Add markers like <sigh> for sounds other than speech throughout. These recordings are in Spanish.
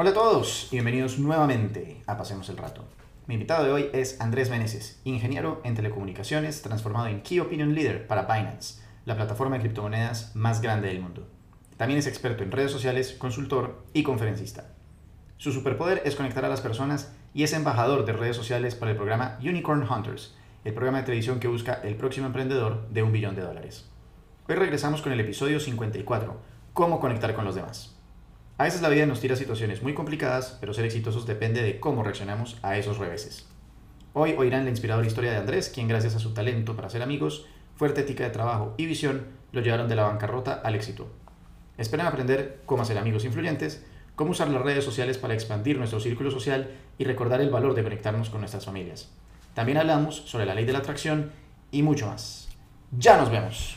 Hola a todos y bienvenidos nuevamente a Pasemos el Rato. Mi invitado de hoy es Andrés Meneses, ingeniero en telecomunicaciones transformado en Key Opinion Leader para Binance, la plataforma de criptomonedas más grande del mundo. También es experto en redes sociales, consultor y conferencista. Su superpoder es conectar a las personas y es embajador de redes sociales para el programa Unicorn Hunters, el programa de televisión que busca el próximo emprendedor de un billón de dólares. Hoy regresamos con el episodio 54, Cómo conectar con los demás. A veces la vida nos tira situaciones muy complicadas, pero ser exitosos depende de cómo reaccionamos a esos reveses. Hoy oirán la inspiradora historia de Andrés, quien gracias a su talento para ser amigos, fuerte ética de trabajo y visión lo llevaron de la bancarrota al éxito. Esperan aprender cómo hacer amigos influyentes, cómo usar las redes sociales para expandir nuestro círculo social y recordar el valor de conectarnos con nuestras familias. También hablamos sobre la ley de la atracción y mucho más. Ya nos vemos.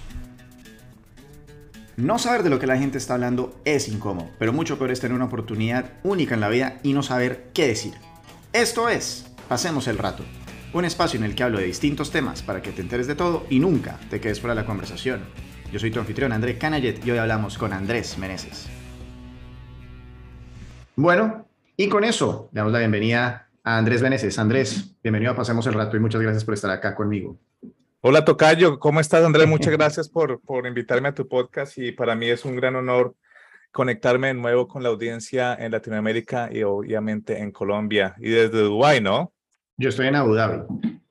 No saber de lo que la gente está hablando es incómodo, pero mucho peor es tener una oportunidad única en la vida y no saber qué decir. Esto es Pasemos el Rato, un espacio en el que hablo de distintos temas para que te enteres de todo y nunca te quedes fuera de la conversación. Yo soy tu anfitrión André Canayet y hoy hablamos con Andrés Meneses. Bueno, y con eso damos la bienvenida a Andrés Meneses. Andrés, bienvenido a Pasemos el Rato y muchas gracias por estar acá conmigo. Hola Tocayo, ¿cómo estás Andrés? Muchas <laughs> gracias por, por invitarme a tu podcast y para mí es un gran honor conectarme de nuevo con la audiencia en Latinoamérica y obviamente en Colombia y desde Dubái, ¿no? Yo estoy en Abu Dhabi.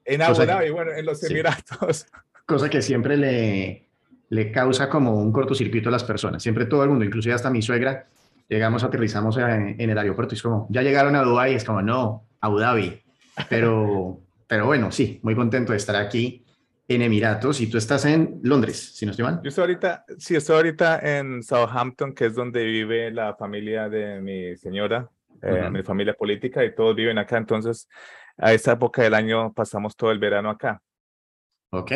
En Abu Dhabi, bueno, en los Emiratos. <laughs> Cosa que siempre le, le causa como un cortocircuito a las personas. Siempre todo el mundo, inclusive hasta mi suegra, llegamos, aterrizamos en, en el aeropuerto y es como, ya llegaron a Dubái, es como, no, Abu Dhabi. Pero, pero bueno, sí, muy contento de estar aquí en Emiratos y tú estás en Londres, si no estoy mal. Yo estoy ahorita, sí, estoy ahorita en Southampton, que es donde vive la familia de mi señora, eh, mi familia política, y todos viven acá. Entonces, a esta época del año pasamos todo el verano acá. Ok,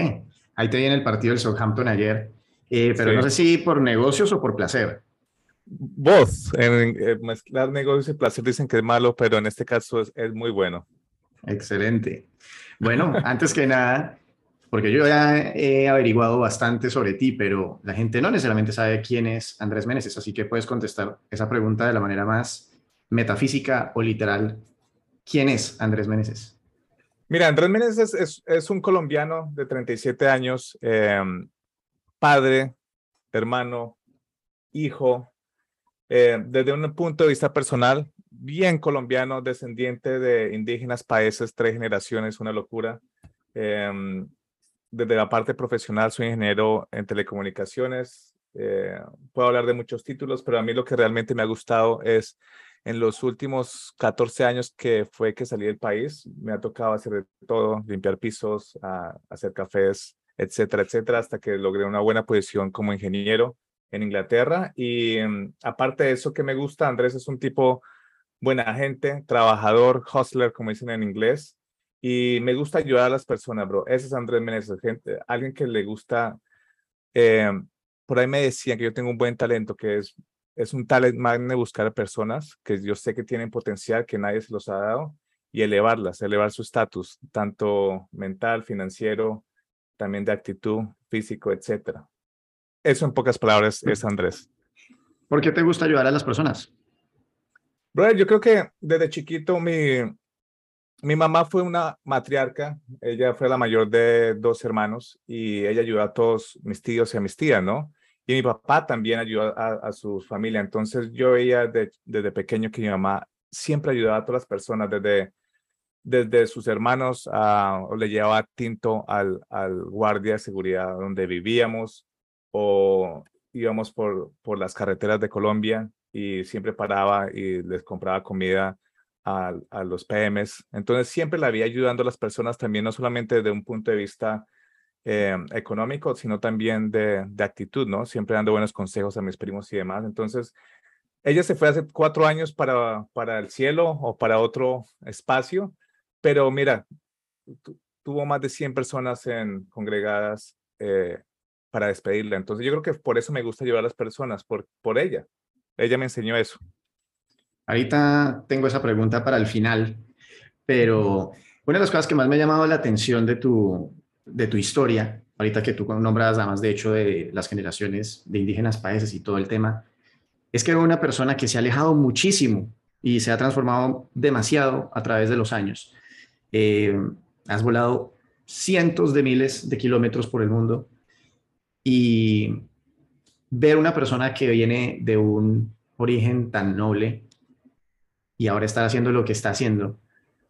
ahí te viene el partido del Southampton ayer, eh, pero no sé si por negocios o por placer. Vos, en, en mezclar negocios y placer dicen que es malo, pero en este caso es, es muy bueno. Excelente. Bueno, antes que nada, porque yo ya he averiguado bastante sobre ti, pero la gente no necesariamente sabe quién es Andrés Meneses, así que puedes contestar esa pregunta de la manera más metafísica o literal. ¿Quién es Andrés Meneses? Mira, Andrés Meneses es, es un colombiano de 37 años, eh, padre, hermano, hijo, eh, desde un punto de vista personal, bien colombiano, descendiente de indígenas países, tres generaciones, una locura. Eh, desde la parte profesional soy ingeniero en telecomunicaciones. Eh, puedo hablar de muchos títulos, pero a mí lo que realmente me ha gustado es en los últimos 14 años que fue que salí del país, me ha tocado hacer de todo, limpiar pisos, a, hacer cafés, etcétera, etcétera, hasta que logré una buena posición como ingeniero en Inglaterra. Y um, aparte de eso que me gusta, Andrés es un tipo buena gente, trabajador, hustler, como dicen en inglés, y me gusta ayudar a las personas, bro. Ese es Andrés Meneses, gente, alguien que le gusta. Eh, por ahí me decían que yo tengo un buen talento, que es, es un talent magno de buscar a personas que yo sé que tienen potencial, que nadie se los ha dado, y elevarlas, elevar su estatus, tanto mental, financiero, también de actitud, físico, etcétera. Eso en pocas palabras es Andrés. ¿Por qué te gusta ayudar a las personas? Bro, yo creo que desde chiquito mi, mi mamá fue una matriarca, ella fue la mayor de dos hermanos y ella ayudó a todos mis tíos y a mis tías, ¿no? Y mi papá también ayudó a, su familia. Entonces yo veía desde pequeño que mi mamá siempre ayudaba a todas las personas, desde, desde sus hermanos, a, o le llevaba tinto al, al guardia de seguridad donde vivíamos, o íbamos por, por las carreteras de Colombia y siempre paraba y les compraba comida a, los PMs. Entonces siempre la había ayudando a las personas también, no solamente desde un punto de vista eh, económico, sino también de, de, actitud, ¿no? Siempre dando buenos consejos a mis primos y demás. Entonces, ella se fue hace cuatro años para, para el cielo o para otro espacio, pero mira, tuvo más de 100 personas en, congregadas eh, para despedirla. Entonces, yo creo que por eso me gusta llevar a las personas, por, por ella. Ella me enseñó eso. Ahorita tengo esa pregunta para el final, pero una de las cosas que más me ha llamado la atención de tu, de tu historia, ahorita que tú nombras además de hecho de las generaciones de indígenas países y todo el tema, es que era una persona que se ha alejado muchísimo y se ha transformado demasiado a través de los años. Eh, has volado cientos de miles de kilómetros por el mundo y ver una persona que viene de un origen tan noble y ahora estar haciendo lo que está haciendo.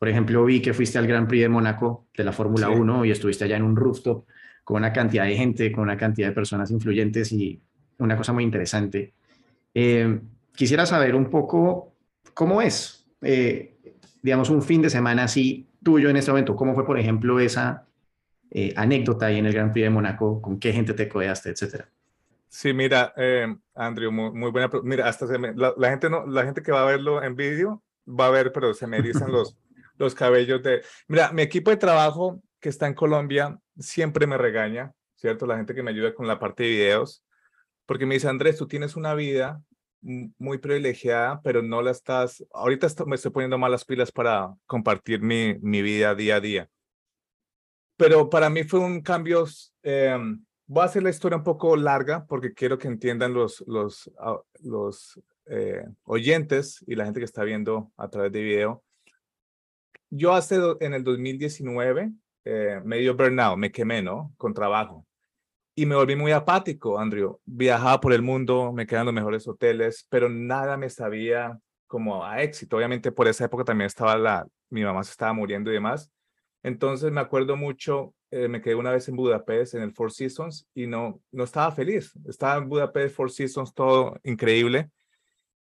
Por ejemplo, vi que fuiste al Gran Prix de Mónaco de la Fórmula 1 y estuviste allá en un rooftop con una cantidad de gente, con una cantidad de personas influyentes y una cosa muy interesante. Eh, quisiera saber un poco cómo es, eh, digamos, un fin de semana así tuyo en este momento. ¿Cómo fue, por ejemplo, esa eh, anécdota ahí en el Gran Prix de Mónaco? ¿Con qué gente te codeaste, etcétera? Sí, mira, eh, Andrew, muy, buena. Mira, hasta se me, la, gente no, la gente que va a verlo en vídeo va a ver, pero se me erizan los, los cabellos de. Mira, mi equipo de trabajo que está en Colombia siempre me regaña, ¿cierto? La gente que me ayuda con la parte de videos, porque me dice, Andrés, tú tienes una vida muy privilegiada, pero no la estás. Ahorita me estoy poniendo malas pilas para compartir mi, mi vida día a día. Pero para mí fue un cambio. Eh, voy a hacer la historia un poco larga porque quiero que entiendan los, los, ah, los eh, oyentes y la gente que está viendo a través de video. Yo hace en el 2019 eh, me dio burnout, me quemé, ¿no? Con trabajo. Y me volví muy apático, Andrew. Viajaba por el mundo, me quedé en los mejores hoteles, pero nada me sabía como a éxito. Obviamente por esa época también estaba la, mi mamá se estaba muriendo y demás. Entonces me acuerdo mucho eh, me quedé una vez en Budapest, en el Four Seasons, y no, no estaba feliz. Estaba en Budapest, Four Seasons, todo increíble.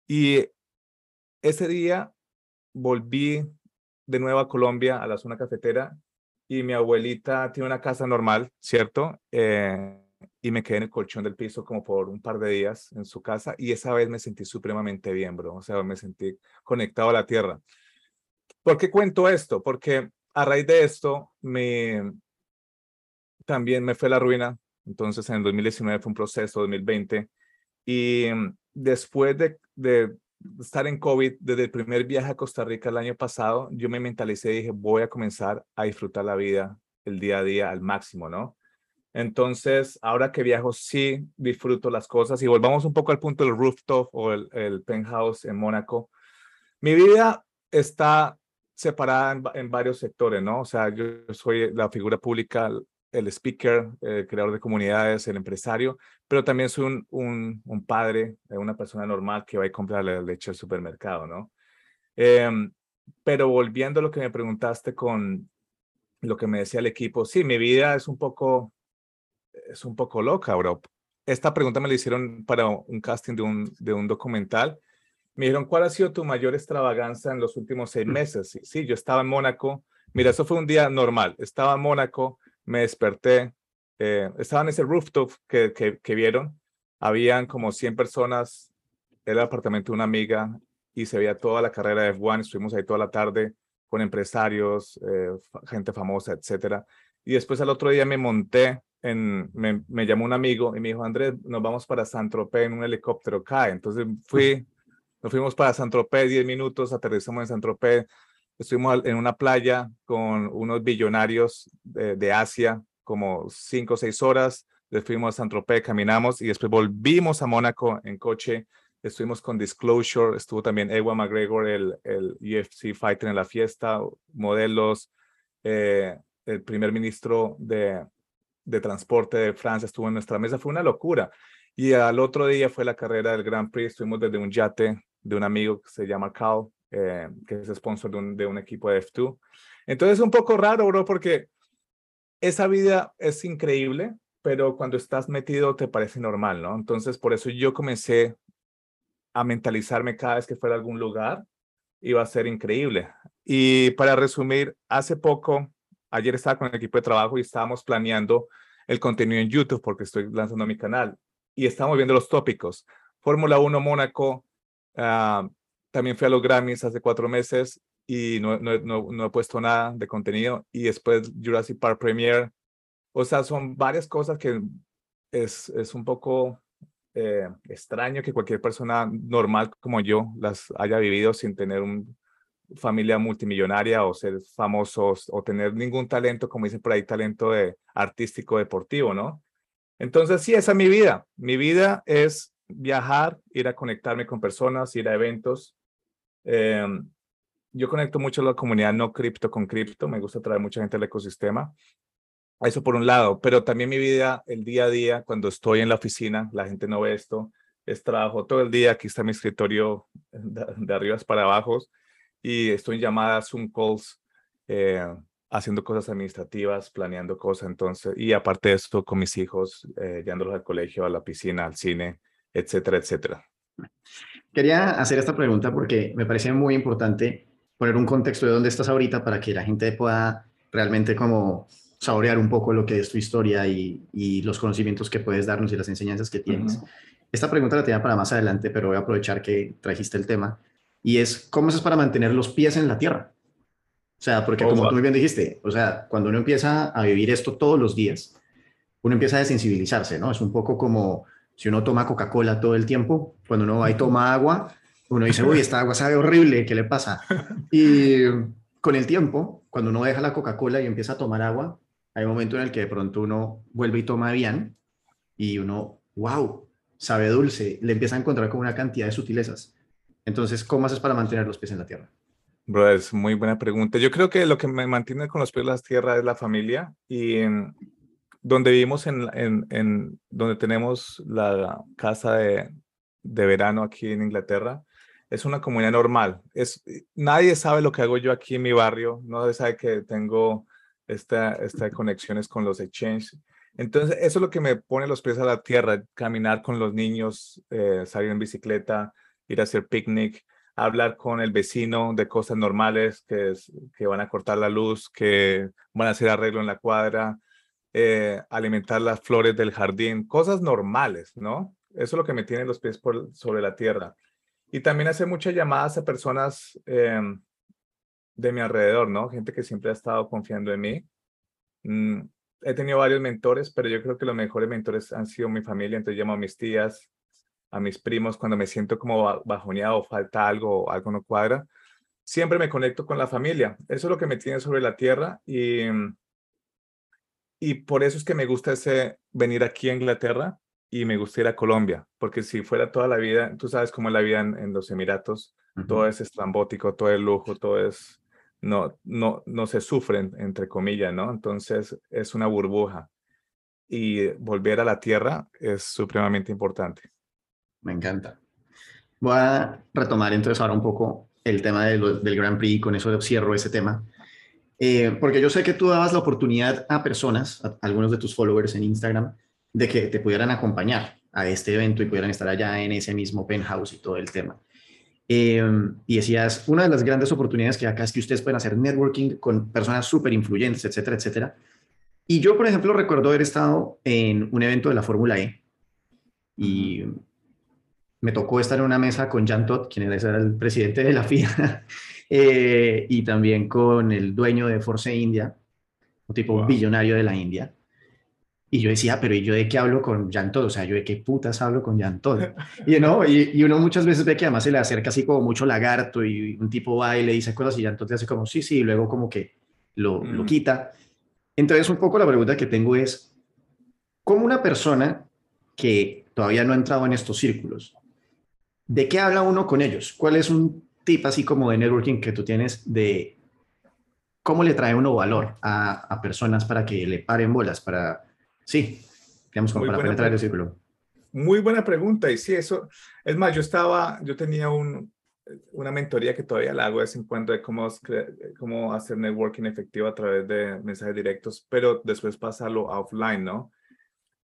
Y ese día volví de nuevo a Colombia, a la zona cafetera, y mi abuelita tiene una casa normal, ¿cierto? Eh, y me quedé en el colchón del piso como por un par de días en su casa, y esa vez me sentí supremamente bien, bro. O sea, me sentí conectado a la tierra. ¿Por qué cuento esto? Porque a raíz de esto, me, también me fue la ruina. Entonces en el 2019 fue un proceso, 2020. Y después de, de estar en COVID, desde el primer viaje a Costa Rica el año pasado, yo me mentalicé y dije, voy a comenzar a disfrutar la vida, el día a día al máximo, ¿no? Entonces, ahora que viajo, sí disfruto las cosas. Y volvamos un poco al punto del rooftop o el, el penthouse en Mónaco. Mi vida está separada en, en, varios sectores, ¿no? O sea, yo soy la figura pública el speaker, el creador de comunidades, el empresario, pero también soy un, un, un padre, eh, una persona normal que va a comprar la leche al supermercado, ¿no? Em, pero volviendo a lo que me preguntaste con lo que me decía el equipo, sí, mi vida es un poco, es un poco loca, bro. Esta pregunta me la hicieron para un casting de un, de un documental. Me dijeron, ¿cuál ha sido tu mayor extravaganza en los últimos seis mm. meses? Sí, sí, yo estaba en Mónaco. Mira, eso fue un día normal. Estaba en Mónaco, me desperté, eh, estaba en ese rooftop que, que, vieron, habían como 100 personas, era el apartamento de una amiga y se veía toda la carrera de F1, estuvimos ahí toda la tarde con empresarios, eh, gente famosa, etcétera. Y después al otro día me monté, en, me, me, llamó un amigo y me dijo, Andrés, nos vamos para San Tropez en un helicóptero CAE. Entonces fui, nos fuimos para San Tropez, 10 minutos, aterrizamos en San Tropez, Estuvimos en una playa con unos billonarios de, Asia, como cinco o seis horas. Después fuimos a Saint-Tropez, caminamos y después volvimos a Mónaco en coche. Estuvimos con Disclosure, estuvo también Ewan McGregor, el, el UFC fighter en la fiesta, modelos, eh, el primer ministro de, de transporte de Francia estuvo en nuestra mesa. Fue una locura. Y al otro día fue la carrera del Grand Prix. Estuvimos desde un yate de un amigo que se llama Cal, eh, que es sponsor de un, equipo de F2. Entonces es un poco raro, bro, porque esa vida es increíble, pero cuando estás metido te parece normal, ¿no? Entonces por eso yo comencé a mentalizarme cada vez que fuera a algún lugar, iba a ser increíble. Y para resumir, hace poco, ayer estaba con el equipo de trabajo y estábamos planeando el contenido en YouTube porque estoy lanzando mi canal y estamos viendo los tópicos. Fórmula 1 Mónaco, uh, también fui a los Grammys hace cuatro meses y no, no, no, he puesto nada de contenido. Y después Jurassic Park Premiere. O sea, son varias cosas que es, es un poco eh, extraño que cualquier persona normal como yo las haya vivido sin tener una familia multimillonaria o ser famosos o tener ningún talento, como dicen por ahí, talento de, artístico deportivo, ¿no? Entonces, sí, esa es mi vida. Mi vida es viajar, ir a conectarme con personas, ir a eventos, Em, yo conecto mucho la comunidad no cripto con cripto, me gusta traer mucha gente al ecosistema. Eso por un lado, pero también mi vida, el día a día, cuando estoy en la oficina, la gente no ve esto, es trabajo todo el día, aquí está mi escritorio de, de arriba para abajo y estoy en llamadas, Zoom calls, eh, haciendo cosas administrativas, planeando cosas, entonces, y aparte de esto, con mis hijos, eh, llevándolos al colegio, a la piscina, al cine, etcétera, etcétera. Quería hacer esta pregunta porque me parece muy importante poner un contexto de dónde estás ahorita para que la gente pueda realmente como saborear un poco lo que es tu historia y, y los conocimientos que puedes darnos y las enseñanzas que tienes. Esta pregunta la tenía para más adelante, pero voy a aprovechar que trajiste el tema. Y es, ¿cómo haces para mantener los pies en la tierra? O sea, porque como tú muy bien dijiste, o sea, cuando uno empieza a vivir esto todos los días, uno empieza a desensibilizarse, ¿no? Es un poco como si uno toma Coca-Cola todo el tiempo, cuando uno va y toma agua, uno dice, uy, esta agua sabe horrible, ¿qué le pasa? Y con el tiempo, cuando uno deja la Coca-Cola y empieza a tomar agua, hay un momento en el que de pronto uno vuelve y toma bien y uno, wow, sabe dulce, le empieza a encontrar como una cantidad de sutilezas. Entonces, ¿cómo haces para mantener los pies en la tierra? Bro, es muy buena pregunta. Yo creo que lo que me mantiene con los pies en la tierra es la familia y donde vivimos en, en, donde tenemos la casa de, de verano aquí en Inglaterra, es una comunidad normal. Es, nadie sabe lo que hago yo aquí en mi barrio, nadie sabe que tengo esta, esta conexiones con los exchanges. Entonces, eso es lo que me pone los pies a la tierra, caminar con los niños, eh, salir en bicicleta, ir a hacer picnic, hablar con el vecino de cosas normales, que, que van a cortar la luz, que van a hacer arreglo en la cuadra, eh, alimentar las flores del jardín, cosas normales, ¿no? Eso es lo que me tiene los pies sobre la tierra. Y también hacer muchas llamadas a personas em, de mi alrededor, ¿no? Gente que siempre ha estado confiando en mí. Mm, he tenido varios mentores, pero yo creo que los mejores mentores han sido mi familia, entonces llamo a mis tías, a mis primos cuando me siento como bajoneado, falta algo, algo no cuadra. Siempre me conecto con la familia. Eso es lo que me tiene sobre la tierra y, y por eso es que me gusta ese venir aquí a Inglaterra y me gusta ir a Colombia, porque si fuera toda la vida, tú sabes cómo es la vida en, los Emiratos, todo es estrambótico, todo es lujo, todo es, no, no, no se sufren, entre comillas, ¿no? Entonces es una burbuja y volver a la tierra es supremamente importante. Me encanta. Voy a retomar entonces ahora un poco el tema del Grand Prix, con eso cierro ese tema. Eh, porque yo sé que tú dabas la oportunidad a personas, algunos de tus followers en Instagram, de que te pudieran acompañar a este evento y pudieran estar allá en ese mismo penthouse y todo el tema. Eh, y decías, una de las grandes oportunidades que acá es que ustedes pueden hacer networking con personas súper influyentes, etcétera, etcétera. Y yo, por ejemplo, recuerdo haber estado en un evento de la Fórmula E y me tocó estar en una mesa con Jan Todd, quien era el presidente de la FIA, <laughs> eh, y también con el dueño de Force India, un tipo billonario de la India. Y yo decía, pero ¿y yo de qué hablo con Jan Todd? O sea, ¿yo de qué putas hablo con Jan Todd? <laughs> Y, ¿no? y, uno muchas veces ve que además se le acerca así como mucho lagarto y un tipo va y le dice cosas y Jan Todd te hace como sí, sí, y luego como que lo, lo mm. quita. Entonces, un poco la pregunta que tengo es, ¿cómo una persona que todavía no ha entrado en estos círculos ¿de qué habla uno con ellos? ¿Cuál es un tip así como de networking que tú tienes de cómo le trae uno valor a, personas para que le paren bolas, para, sí, digamos, como para penetrar el círculo? Muy buena pregunta, y sí, eso, es más, yo estaba, yo tenía un, una mentoría que todavía la hago de vez en cuando de cómo, cómo hacer networking efectivo a través de mensajes directos, pero después pasarlo offline, ¿no?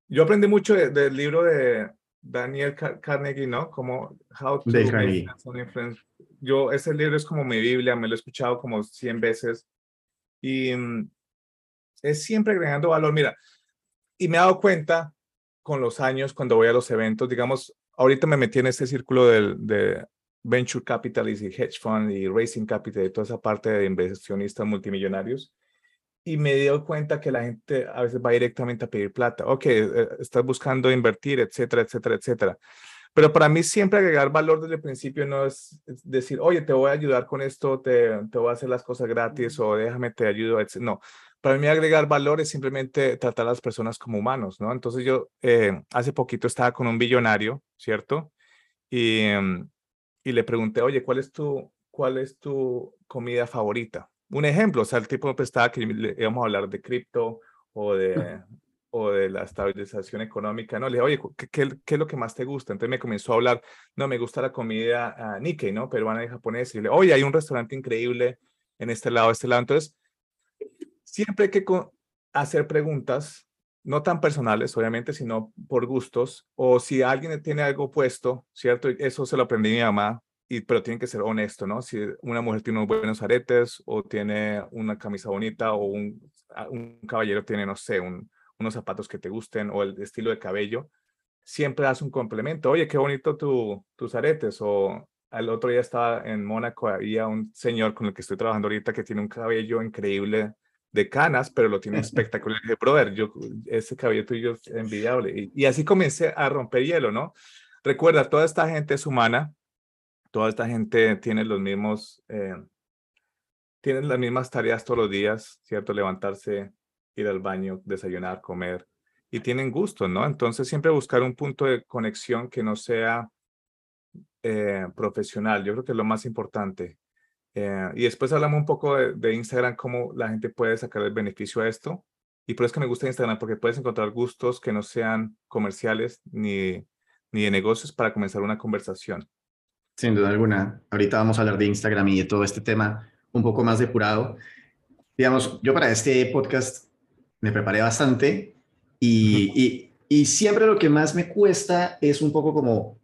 Yo aprendí mucho del libro de Daniel Carnegie, ¿no? Como How to Make Influence. Yo, ese libro es como mi Biblia, me lo he escuchado como 100 veces y mm, es siempre agregando valor. Mira, y me he dado cuenta con los años cuando voy a los eventos, digamos, ahorita me metí en este círculo de, de venture capitalist y hedge fund y racing capital y toda esa parte de inversionistas multimillonarios y me dio cuenta que la gente a veces va directamente a pedir plata. Ok, eh, estás buscando invertir, etcétera, etcétera, etcétera. Pero para mí siempre agregar valor desde el principio no es, decir, oye, te voy a ayudar con esto, te, te voy a hacer las cosas gratis o déjame, te ayudo, etc. No, para mí agregar valor es simplemente tratar a las personas como humanos, ¿no? Entonces yo eh, hace poquito estaba con un billonario, ¿cierto? Y, em, y le pregunté, oye, ¿cuál es tu, cuál es tu comida favorita. Un ejemplo, o sea, el tipo de prestaba que íbamos a hablar de cripto o de, o de la estabilización económica, ¿no? Le dije, oye, ¿qué, qué, es lo que más te gusta? Entonces me comenzó a hablar, no, me gusta la comida uh, Nikkei, ¿no? Peruana y japonesa. Y le dije, oye, hay un restaurante increíble en este lado, este lado. Entonces, siempre hay que hacer preguntas, no tan personales, obviamente, sino por gustos, o si alguien tiene algo puesto, ¿cierto? Eso se lo aprendí a mi mamá, y, pero tiene que ser honesto, ¿no? Si una mujer tiene unos buenos aretes o tiene una camisa bonita o un, un caballero tiene, no sé, un, unos zapatos que te gusten o el estilo de cabello, siempre das un complemento. Oye, qué bonito tu, tus aretes. O al otro día estaba en Mónaco, había un señor con el que estoy trabajando ahorita que tiene un cabello increíble de canas, pero lo tiene <laughs> espectacular. Y dije, brother, yo, ese cabello tuyo es envidiable. Y, así comencé a romper hielo, ¿no? Recuerda, toda esta gente es humana, toda esta gente tiene los mismos, eh, tienen las mismas tareas todos los días, ¿cierto? Levantarse, ir al baño, desayunar, comer, y tienen gusto, ¿no? Entonces siempre buscar un punto de conexión que no sea eh, profesional, yo creo que es lo más importante. Eh, y después hablamos un poco de, Instagram, cómo la gente puede sacar el beneficio a esto. Y por eso que me gusta Instagram, porque puedes encontrar gustos que no sean comerciales ni, ni de negocios para comenzar una conversación. Sin duda alguna. Ahorita vamos a hablar de Instagram y de todo este tema un poco más depurado. Digamos, yo para este podcast me preparé bastante y, y, siempre lo que más me cuesta es un poco como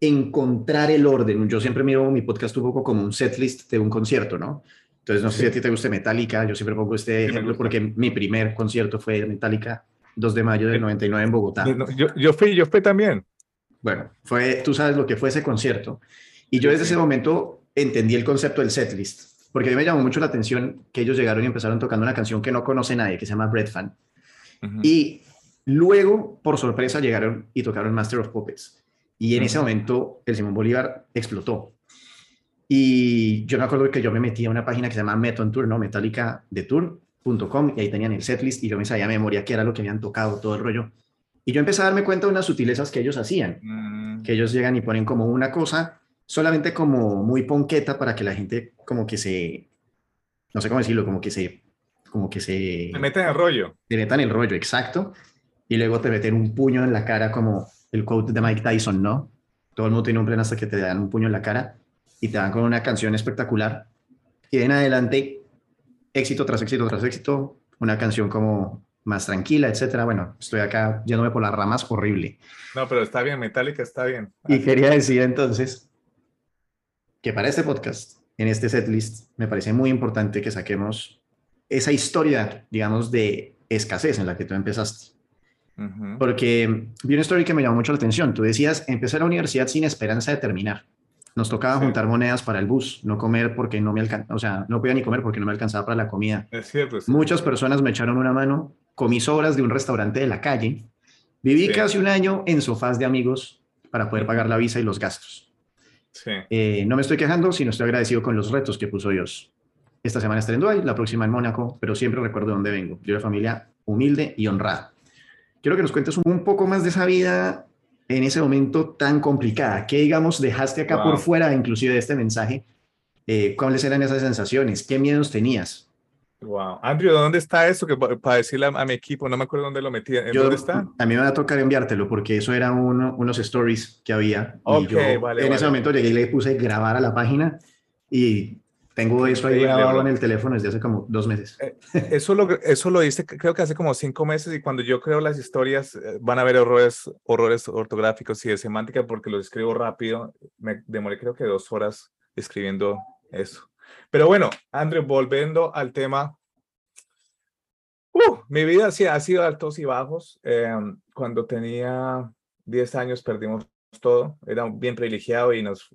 encontrar el orden. Yo siempre miro mi podcast un poco como un setlist de un concierto, ¿no? Entonces, no sé si a ti te guste Metallica, yo siempre pongo este ejemplo porque mi primer concierto fue Metallica, 2 de mayo del 99 en Bogotá. Yo, yo fui, yo fui también. Bueno, fue, tú sabes lo que fue ese concierto. Y yo desde ese momento entendí el concepto del setlist porque a mí me llamó mucho la atención que ellos llegaron y empezaron tocando una canción que no conoce nadie, que se llama Bread Fan. Y luego, por sorpresa, llegaron y tocaron Master of Puppets. Y en ese momento, el Simón Bolívar explotó. Y yo me acuerdo que yo me metí a una página que se llama Meton Tour, ¿no? Metallica de Tour.com, y ahí tenían el setlist y yo me sabía a memoria qué era lo que habían tocado, todo el rollo. Y yo empecé a darme cuenta de unas sutilezas que ellos hacían, mm. que ellos llegan y ponen como una cosa solamente como muy ponqueta para que la gente como que se, no sé cómo decirlo, como que se, como que se... Se en el rollo. Se metan en el rollo, exacto. Y luego te meten un puño en la cara como el quote de Mike Tyson, ¿no? Todo el mundo tiene un plan hasta que te dan un puño en la cara y te dan con una canción espectacular. Y de en adelante, éxito tras éxito tras éxito, una canción como más tranquila, etcétera. Bueno, estoy acá yéndome por las ramas, horrible. No, pero está bien, Metallica está bien. Y quería decir entonces que para este podcast, en este setlist, me parece muy importante que saquemos esa historia, digamos, de escasez en la que tú empezaste. Porque vi una historia que me llamó mucho la atención. Tú decías, empecé la universidad sin esperanza de terminar. Nos tocaba juntar monedas para el bus, no comer porque no me alcanzaba, o sea, no podía ni comer porque no me alcanzaba para la comida. Es cierto, Muchas personas me echaron una mano, comí sobras de un restaurante de la calle, viví casi un año en sofás de amigos para poder pagar la visa y los gastos. Eh, no me estoy quejando, sino estoy agradecido con los retos que puso Dios. Esta semana estaré en Dubái, la próxima en Mónaco, pero siempre recuerdo dónde vengo. Yo de familia humilde y honrada. Quiero que nos cuentes un poco más de esa vida en ese momento tan complicada. ¿Qué, digamos, dejaste acá por fuera, inclusive de este mensaje? Eh, ¿Cuáles eran esas sensaciones? ¿Qué miedos tenías? Wow. Andrew, ¿dónde está eso? Que para decirle a, mi equipo, no me acuerdo dónde lo metí. ¿Dónde está? A mí me va a tocar enviártelo porque eso era uno, unos stories que había. y yo en ese momento llegué y le puse grabar a la página y tengo eso ahí grabado en el teléfono desde hace como dos meses. Eh, eso lo, eso lo hice creo que hace como cinco meses y cuando yo creo las historias eh, van a haber errores, horrores ortográficos y de semántica porque los escribo rápido. Me demoré creo que dos horas escribiendo eso. Pero bueno, André, volviendo al tema. Uh, mi vida sí ha sido altos y bajos. Em, cuando tenía 10 años perdimos todo. Era bien privilegiado y nos,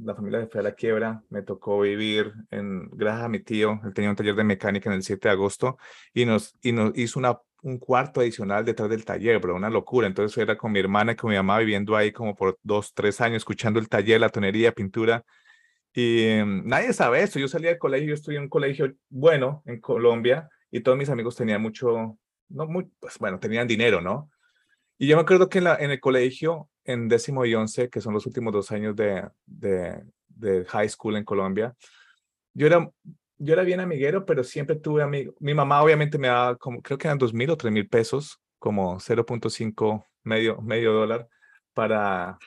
la familia se fue a la quiebra. Me tocó vivir en, gracias a mi tío, él tenía un taller de mecánica en el 7 de agosto y nos, y nos hizo una, un cuarto adicional detrás del taller, pero una locura. Entonces era con mi hermana y con mi mamá viviendo ahí como por dos, tres años, escuchando el taller, la tonería, pintura y em, nadie sabe esto. Yo salí del colegio, yo estudié en un colegio bueno en Colombia y todos mis amigos tenían mucho, no muy, pues bueno, tenían dinero, ¿no? Y yo me acuerdo que en, la, en el colegio, en décimo y once, que son los últimos dos años de, de, de high school en Colombia. Yo era, yo era bien amiguero, pero siempre tuve amigos. Mi mamá obviamente me daba como, creo que eran dos mil o tres mil pesos, como 0.5, medio, medio dólar para,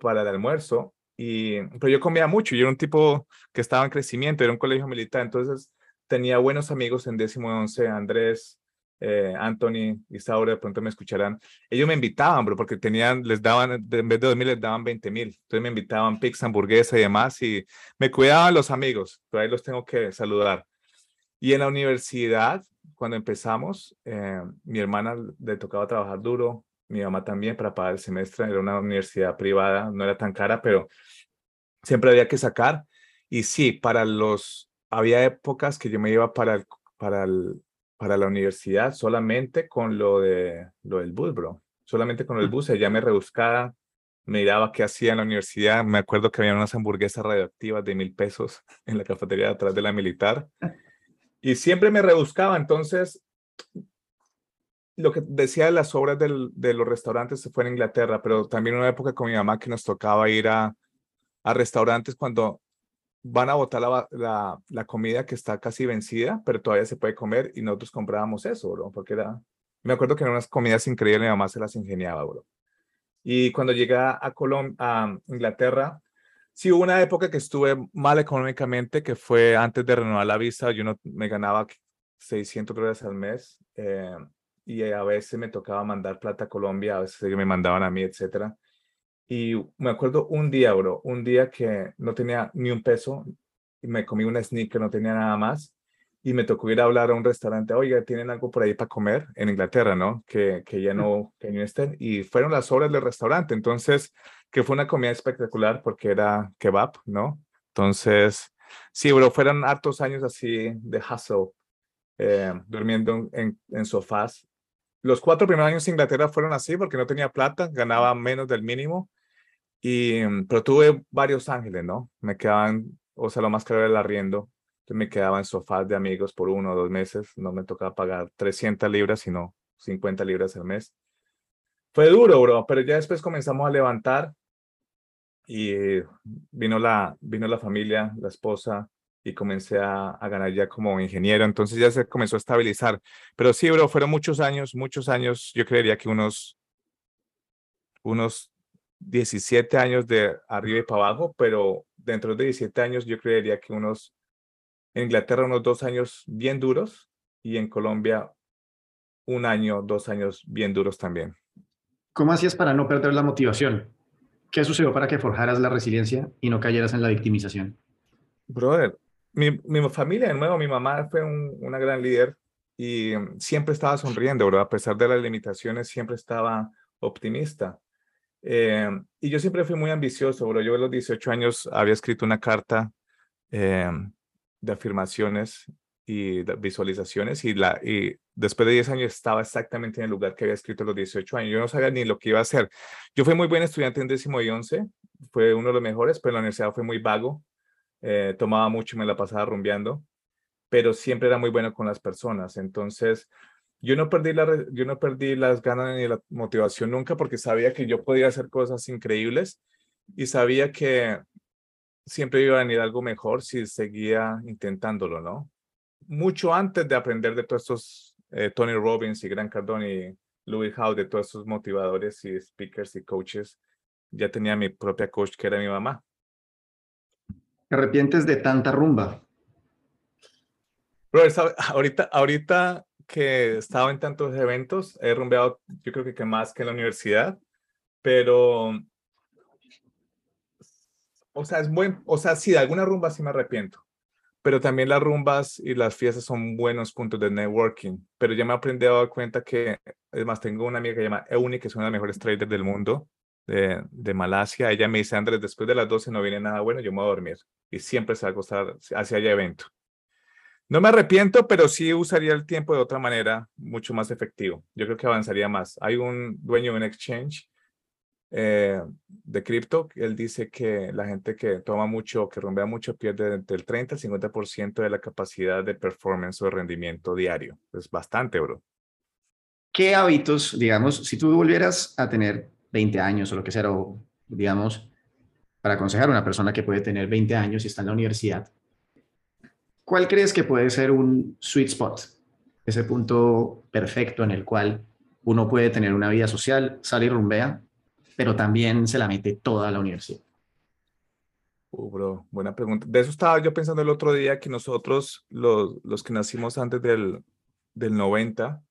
para el almuerzo. Y, pero yo comía mucho, yo era un tipo que estaba en crecimiento, era un colegio militar, entonces tenía buenos amigos en décimo once, Andrés, eh, Anthony, Isaura, de pronto me escucharán. Ellos me invitaban, bro, porque tenían, les daban, en vez de dos mil, les daban 20 mil. Entonces me invitaban pizza, hamburguesa y demás, y me cuidaban los amigos, pero ahí los tengo que saludar. Y en la universidad, cuando empezamos, eh, mi hermana le tocaba trabajar duro, mi mamá también para pagar el semestre, era una universidad privada, no era tan cara, pero siempre había que sacar. Y sí, para los, había épocas que yo me iba para el, para el, para la universidad solamente con lo, de, lo del bus, bro. Solamente con el bus, ella me rebuscaba, me miraba qué hacía en la universidad. Me acuerdo que había unas hamburguesas radioactivas de mil pesos en la cafetería de atrás de la militar. Y siempre me rebuscaba. Entonces, lo que decía de las obras del, de los restaurantes se fue en Inglaterra, pero también una época con mi mamá que nos tocaba ir a, a restaurantes cuando van a botar la, la, comida que está casi vencida, pero todavía se puede comer y nosotros comprábamos eso, bro, porque era, me acuerdo que eran unas comidas increíbles, mi mamá se las ingeniaba, bro. Y cuando llegué a, Colombia, a Inglaterra, sí hubo una época que estuve mal económicamente, que fue antes de renovar la visa, yo no me ganaba 600 dólares al mes eh, y a veces me tocaba mandar plata a Colombia, a veces me mandaban a mí, etcétera. Y me acuerdo un día, bro, un día que no tenía ni un peso y me comí una sneaker, no tenía nada más. Y me tocó ir a hablar a un restaurante, oiga, ¿tienen algo por ahí para comer? En Inglaterra, ¿no? Que, que ya no, que no estén. Y fueron las obras del restaurante. Entonces, que fue una comida espectacular porque era kebab, ¿no? Entonces, sí, bro, fueron hartos años así de hustle, eh, durmiendo en, en sofás los cuatro primeros años en Inglaterra fueron así porque no tenía plata, ganaba menos del mínimo. Y, mm, pero tuve varios ángeles, ¿no? Me quedaban, o sea, lo más caro era el arriendo. Entonces me quedaba en sofás de amigos por uno o dos meses. No me tocaba pagar 300 libras, sino 50 libras al mes. Fue duro, bro, pero ya después comenzamos a levantar y vino la, vino la familia, la esposa, y comencé a, a, ganar ya como ingeniero, entonces ya se comenzó a estabilizar. Pero sí, bro, fueron muchos años, muchos años, yo creería que unos, unos 17 años de arriba y para abajo, pero dentro de 17 años yo creería que unos, en Inglaterra unos dos años bien duros y en Colombia un año, dos años bien duros también. ¿Cómo hacías para no perder la motivación? ¿Qué sucedió para que forjaras la resiliencia y no cayeras en la victimización? Brother, mi, mi familia, de nuevo, mi mamá fue una gran líder y mm, siempre estaba sonriendo, ¿verdad? A pesar de las limitaciones, siempre estaba optimista. Eh, y yo siempre fui muy ambicioso, bro. Yo a los 18 años había escrito una carta eh, de afirmaciones y visualizaciones y, la, y después de 10 años estaba exactamente en el lugar que había escrito a los 18 años. Yo no sabía ni lo que iba a hacer. Yo fui muy buen estudiante en décimo y once, fue uno de los mejores, pero en la universidad fue muy vago. Eh, tomaba mucho, me la pasaba rumbeando, pero siempre era muy bueno con las personas. Entonces, yo no perdí, la, yo no perdí las ganas ni la motivación nunca porque sabía que yo podía hacer cosas increíbles y sabía que siempre iba a venir algo mejor si seguía intentándolo, ¿no? Mucho antes de aprender de todos estos eh, Tony Robbins y Grant Cardone y Louis Howe, de todos estos motivadores y speakers y coaches, ya tenía mi propia coach que era mi mamá. ¿Te arrepientes de tanta rumba? Bro, ahorita, ahorita que he estado en tantos eventos, he rumbeado yo creo que, más que en la universidad, pero, o sea, es buen, o sea, sí, de alguna rumba sí me arrepiento, pero también las rumbas y las fiestas son buenos puntos de networking, pero ya me he aprendido a dar cuenta que, es más, tengo una amiga que se llama Euni, que es una de las mejores traders del mundo, de, Malasia, ella me dice, Andrés, después de las 12 no viene nada bueno, yo me voy a dormir. Y siempre se va a hacia allá evento. No me arrepiento, pero sí usaría el tiempo de otra manera, mucho más efectivo. Yo creo que avanzaría más. Hay un dueño de un exchange eh, de cripto, él dice que la gente que toma mucho, que rompea mucho, pierde entre el 30 al 50% de la capacidad de performance o de rendimiento diario. Es bastante, bro. ¿Qué hábitos, digamos, si tú volvieras a tener 20 años o lo que sea, o digamos, para aconsejar a una persona que puede tener 20 años y está en la universidad, ¿cuál crees que puede ser un sweet spot? Ese punto perfecto en el cual uno puede tener una vida social, sale y rumbea, pero también se la mete toda la universidad. Uh, bro, buena pregunta. De eso estaba yo pensando el otro día que nosotros, los, los que nacimos antes del, del 90,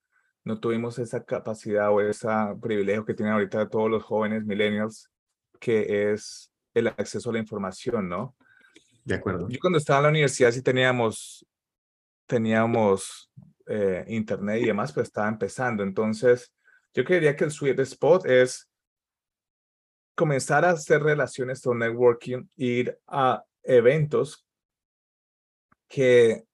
no tuvimos esa capacidad o ese privilegio que tienen ahorita todos los jóvenes millennials, que es el acceso a la información, ¿no? De acuerdo. Yo cuando estaba en la universidad sí teníamos, teníamos eh, internet y demás, pero estaba empezando. Entonces, yo creería que el sweet spot es comenzar a hacer relaciones o networking, ir a eventos que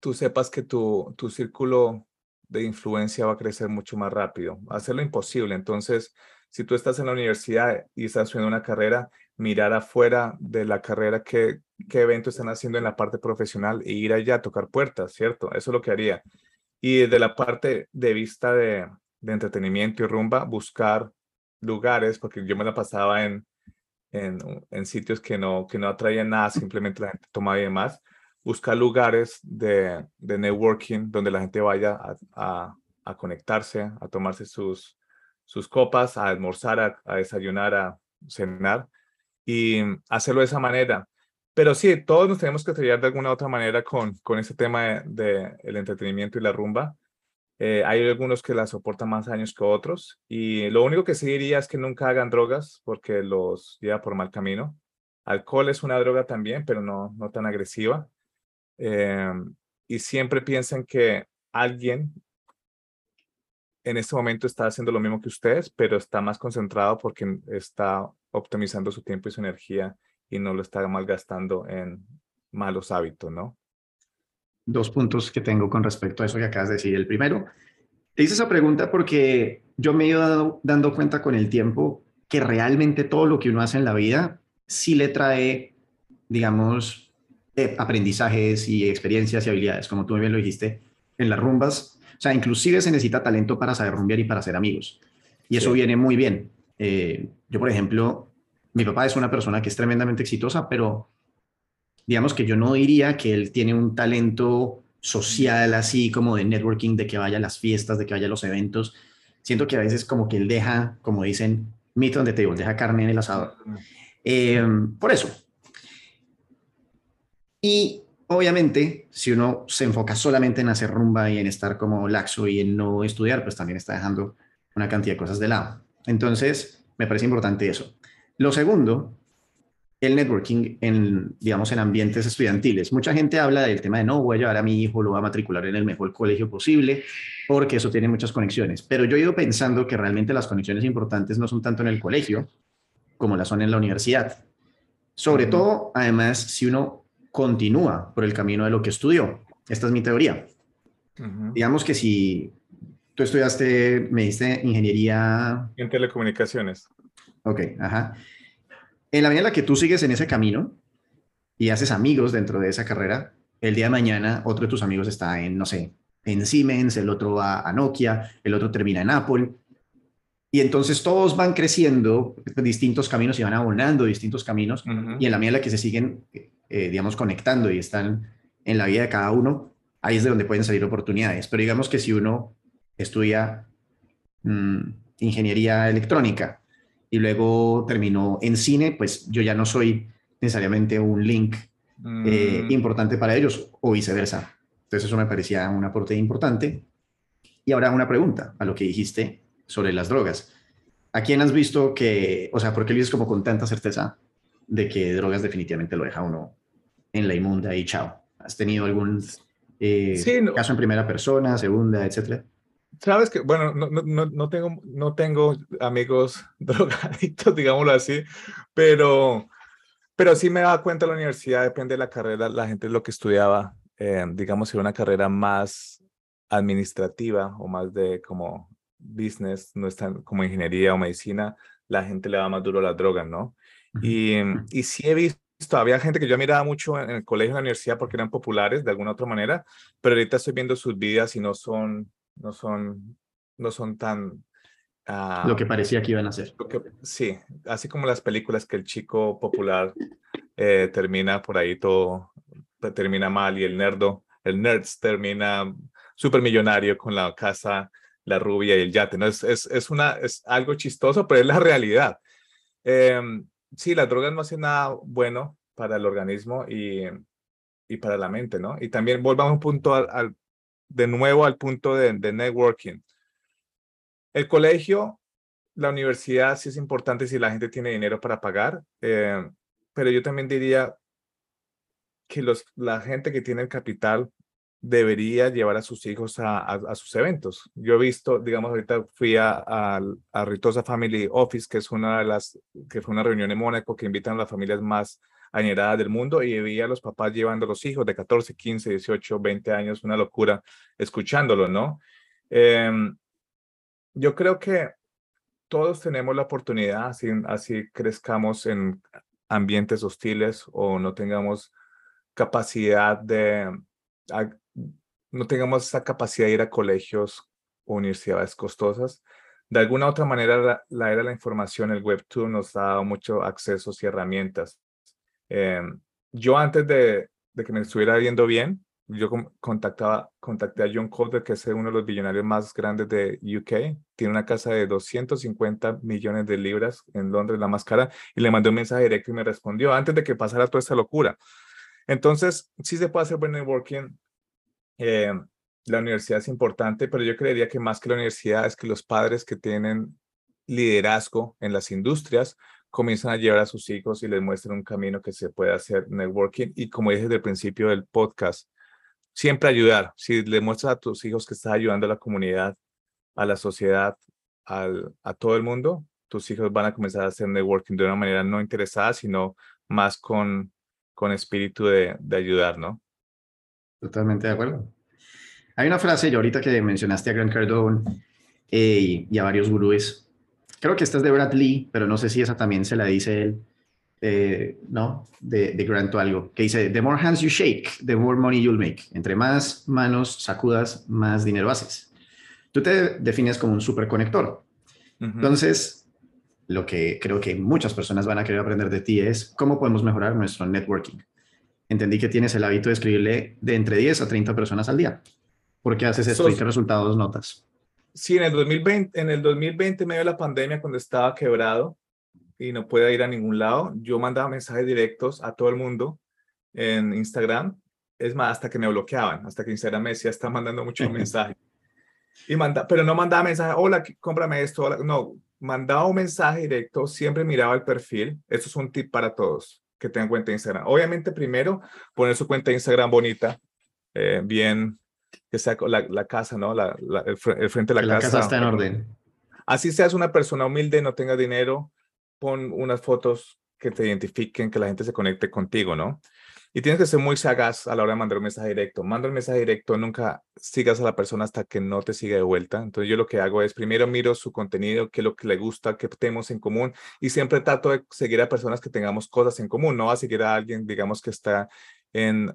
tú sepas que tu, tu círculo de influencia va a crecer mucho más rápido. Hacerlo imposible. Entonces, si tú estás en la universidad y estás haciendo una carrera, mirar afuera de la carrera qué, qué eventos están haciendo en la parte profesional e ir allá a tocar puertas, ¿cierto? Eso es lo que haría. Y de la parte de vista de, de entretenimiento y rumba, buscar lugares, porque yo me la pasaba en, en, en, sitios que no, que no atraían nada, simplemente la gente tomaba y demás. Buscar lugares de, de networking donde la gente vaya a, a, a, conectarse, a tomarse sus, sus copas, a almorzar, a, a desayunar, a cenar y hacerlo de esa manera. Pero sí, todos nos tenemos que estrellar de alguna otra manera con, con ese tema del de, el entretenimiento y la rumba. Eh, hay algunos que la soportan más años que otros y lo único que sí diría es que nunca hagan drogas porque los lleva por mal camino. Alcohol es una droga también, pero no, no tan agresiva. Eh, y siempre piensen que alguien en este momento está haciendo lo mismo que ustedes, pero está más concentrado porque está optimizando su tiempo y su energía y no lo está malgastando en malos hábitos, ¿no? dos puntos que tengo con respecto a eso que acabas de decir. El primero, te hice esa pregunta porque yo me he ido dando, cuenta con el tiempo que realmente todo lo que uno hace en la vida sí le trae, digamos, eh, aprendizajes y experiencias y habilidades, como tú bien lo dijiste, en las rumbas. O sea, inclusive se necesita talento para saber rumbear y para ser amigos. Y eso viene muy bien. Eh, yo, por ejemplo, mi papá es una persona que es tremendamente exitosa, pero digamos que yo no diría que él tiene un talento social así como de networking, de que vaya a las fiestas, de que vaya a los eventos. Siento que a veces como que él deja, como dicen, meat on the table, deja carne en el asador. Em, por eso. Y obviamente, si uno se enfoca solamente en hacer rumba y en estar como laxo y en no estudiar, pues también está dejando una cantidad de cosas de lado. Entonces, me parece importante eso. Lo segundo el networking en, digamos, en ambientes estudiantiles. Mucha gente habla del tema de no, voy a llevar a mi hijo, lo voy a matricular en el mejor colegio posible, porque eso tiene muchas conexiones. Pero yo he ido pensando que realmente las conexiones importantes no son tanto en el colegio como las son en la universidad. Sobre todo, además, si uno continúa por el camino de lo que estudió. Esta es mi teoría. Digamos que si tú estudiaste, me diste ingeniería... En telecomunicaciones. Ok, ajá en la medida en la que tú sigues en ese camino y haces amigos dentro de esa carrera, el día de mañana otro de tus amigos está en, no sé, en Siemens, el otro va a Nokia, el otro termina en Apple. Y entonces todos van creciendo distintos caminos y van abonando distintos caminos. Y en la medida en la que se siguen, eh, digamos, conectando y están en la vida de cada uno, ahí es de donde pueden salir oportunidades. Pero digamos que si uno estudia mm, ingeniería electrónica y luego terminó en cine, pues yo ya no soy necesariamente un link eh, mm. importante para ellos o viceversa. Entonces eso me parecía un aporte importante. Y ahora una pregunta a lo que dijiste sobre las drogas. ¿A quién has visto que, o sea, por qué lo dices como con tanta certeza de que drogas definitivamente lo deja uno en la inmunda y chao? ¿Has tenido algún eh, caso en primera persona, segunda, etcétera? Sabes que, bueno, no, no, no, tengo, no tengo amigos <laughs> drogadictos, digámoslo así, pero, pero sí me da cuenta la universidad, depende de la carrera, la gente lo que estudiaba, eh, digamos, si era una carrera más administrativa o más de como business, no es tan como ingeniería o medicina, la gente le da más duro a la droga, ¿no? Y, y sí he visto había gente que yo miraba mucho en el colegio, en la universidad, porque eran populares de alguna otra manera, pero ahorita estoy viendo sus vidas y no son no son, no son tan lo que parecía que iban a hacer. sí, así como las películas que el chico popular eh, termina por ahí todo, termina mal y el nerdo, el nerds termina súper millonario con la casa, la rubia y el yate, ¿no? Es, es, es, una, es algo chistoso, pero es la realidad. Em, sí, las drogas no hacen nada bueno para el organismo y, y para la mente, ¿no? Y también volvamos un punto al, de nuevo al punto de, networking. El colegio, la universidad sí es importante si la gente tiene dinero para pagar, eh, pero yo también diría que los, la gente que tiene el capital debería llevar a sus hijos a, sus eventos. Yo he visto, digamos, ahorita fui a, a, Ritosa Family Office, que es una de las, que fue una reunión en Mónaco que invitan a las familias más añeradas del mundo y vi a los papás llevando a los hijos de 14, 15, 18, 20 años, una locura, escuchándolo, ¿no? Em, yo creo que todos tenemos la oportunidad, así, así crezcamos en ambientes hostiles o no tengamos capacidad de, no tengamos esa capacidad de ir a colegios o universidades costosas. De alguna otra manera, la, era la información, el Web2 nos ha dado muchos accesos y herramientas. Em, yo antes de, de, que me estuviera viendo bien, yo contactaba, contacté a John Calder, que es uno de los billonarios más grandes de UK. Tiene una casa de 250 millones de libras en Londres, la más cara, y le mandé un mensaje directo y me respondió antes de que pasara toda esta locura. Entonces, sí se puede hacer buen networking. Eh, la universidad es importante, pero yo creería que más que la universidad es que los padres que tienen liderazgo en las industrias comienzan a llevar a sus hijos y les muestran un camino que se puede hacer networking. Y como dije desde el principio del podcast, siempre ayudar. Si le muestras a tus hijos que estás ayudando a la comunidad, a la sociedad, al, a todo el mundo, tus hijos van a comenzar a hacer networking de una manera no interesada, sino más con, con espíritu de, de ayudar, ¿no? Totalmente de acuerdo. Hay una frase, y ahorita que mencionaste a Grant Cardone eh, y a varios gurúes, creo que esta es de Brad Lee, pero no sé si esa también se la dice él, eh, ¿no? De, de Grant o algo, que dice, the more hands you shake, the more money you'll make. Entre más manos sacudas, más dinero haces. Tú te defines como un superconector. Entonces, lo que creo que muchas personas van a querer aprender de ti es cómo podemos mejorar nuestro networking. Entendí que tienes el hábito de escribirle de entre 10 a 30 personas al día. ¿Por qué haces esto y qué resultados notas? Sí, en el 2020, en el 2020, medio de la pandemia, cuando estaba quebrado, y no puede ir a ningún lado, yo mandaba mensajes directos a todo el mundo en Instagram. Es más, hasta que me bloqueaban, hasta que Instagram me decía, está mandando muchos <laughs> mensajes. Y manda, pero no mandaba mensaje, hola, cómprame esto. No, mandaba un mensaje directo, siempre miraba el perfil. Esto es un tip para todos que tengan cuenta de Instagram. Obviamente, primero, poner su cuenta de Instagram bonita, eh, bien, que sea la, la casa, ¿no? La, el, frente de la, casa. La casa está en orden. Así seas una persona humilde, no tenga dinero, pon unas fotos que te identifiquen, que la gente se conecte contigo, ¿no? Y tienes que ser muy sagaz a la hora de mandar un mensaje directo. Manda el mensaje directo, nunca sigas a la persona hasta que no te siga de vuelta. Entonces yo lo que hago es primero miro su contenido, qué es lo que le gusta, qué tenemos en común y siempre trato de seguir a personas que tengamos cosas en común, no a seguir a alguien, digamos, que está en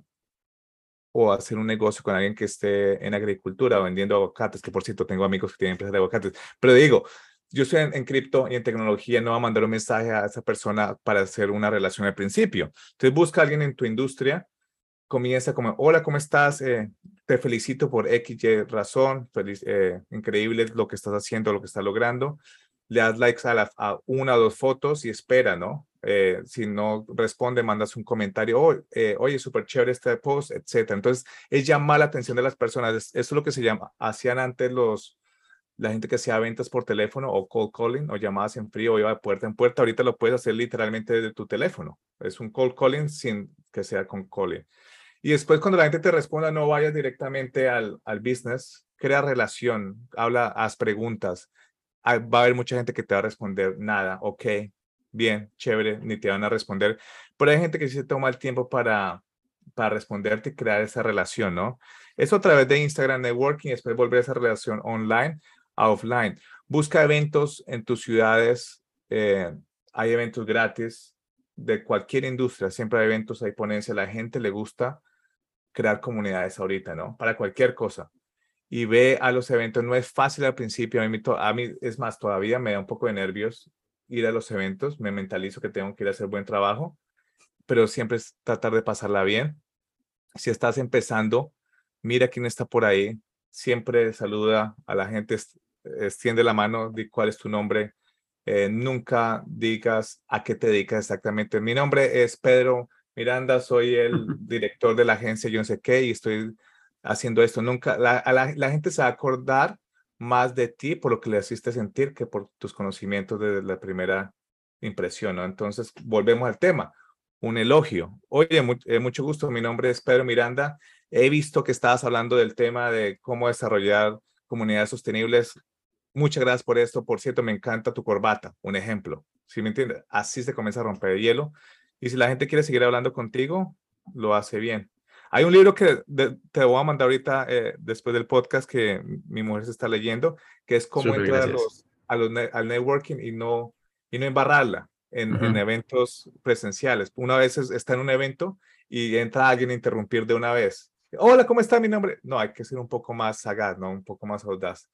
o hacer un negocio con alguien que esté en agricultura vendiendo aguacates, que por cierto tengo amigos que tienen empresas de aguacates. Pero digo, yo estoy en, cripto y en tecnología, no va a mandar un mensaje a esa persona para hacer una relación al principio. Entonces busca a alguien en tu industria, comienza como, hola, ¿cómo estás? Eh, te felicito por X, Y razón, feliz, eh, increíble lo que estás haciendo, lo que estás logrando. Le das likes a, la, a una o dos fotos y espera, ¿no? Eh, si no responde, mandas un comentario, oh, oye, súper chévere este post, etcétera. Entonces, es llamar la atención de las personas. Eso es lo que se llama, hacían antes los, la gente que hacía ventas por teléfono o cold calling o llamadas en frío o iba de puerta en puerta, ahorita lo puedes hacer literalmente desde tu teléfono. Es un cold calling sin que sea con calling. Y después cuando la gente te responda, no vayas directamente al, al business, crea relación, habla, haz preguntas. Ah, va a haber mucha gente que te va a responder nada, ok, bien, chévere, ni te van a responder. Pero hay gente que sí se toma el tiempo para, para responderte y crear esa relación, ¿no? Eso a través de Instagram Networking, después volver a esa relación online offline. Busca eventos en tus ciudades. Eh, hay eventos gratis de cualquier industria. Siempre hay eventos, hay ponencias. A la gente le gusta crear comunidades ahorita, ¿no? Para cualquier cosa. y ve a los eventos. No es fácil al principio, a mí, a mí es más, todavía me da un poco de nervios ir a los eventos, me mentalizo que tengo que ir a hacer buen trabajo, pero siempre es tratar de pasarla bien. Si estás empezando, mira quién está por ahí, siempre saluda a la gente, extiende la mano, di cuál es tu nombre, eh, nunca digas a qué te dedicas exactamente. Mi nombre es Pedro Miranda, soy el director de la agencia yo no sé qué y estoy haciendo esto. Nunca, la, la, gente se va a acordar más de ti por lo que le hiciste sentir que por tus conocimientos de la primera impresión, ¿no? Entonces, volvemos al tema, un elogio. Oye, eh, mucho gusto, mi nombre es Pedro Miranda. He visto que estabas hablando del tema de cómo desarrollar comunidades sostenibles. Muchas gracias por esto. Por cierto, me encanta tu corbata, un ejemplo. ¿Sí me entiendes? Así se comienza a romper el hielo. Y si la gente quiere seguir hablando contigo, lo hace bien. Hay un libro que te voy a mandar ahorita eh, después del podcast que mi mujer se está leyendo, que es cómo entrar a los, a los, al networking y no, y no embarrarla en, en, eventos presenciales. Una vez está en un evento y entra alguien a interrumpir de una vez. Hola, ¿cómo está mi nombre? No, hay que ser un poco más sagaz, ¿no? Un poco más audaz.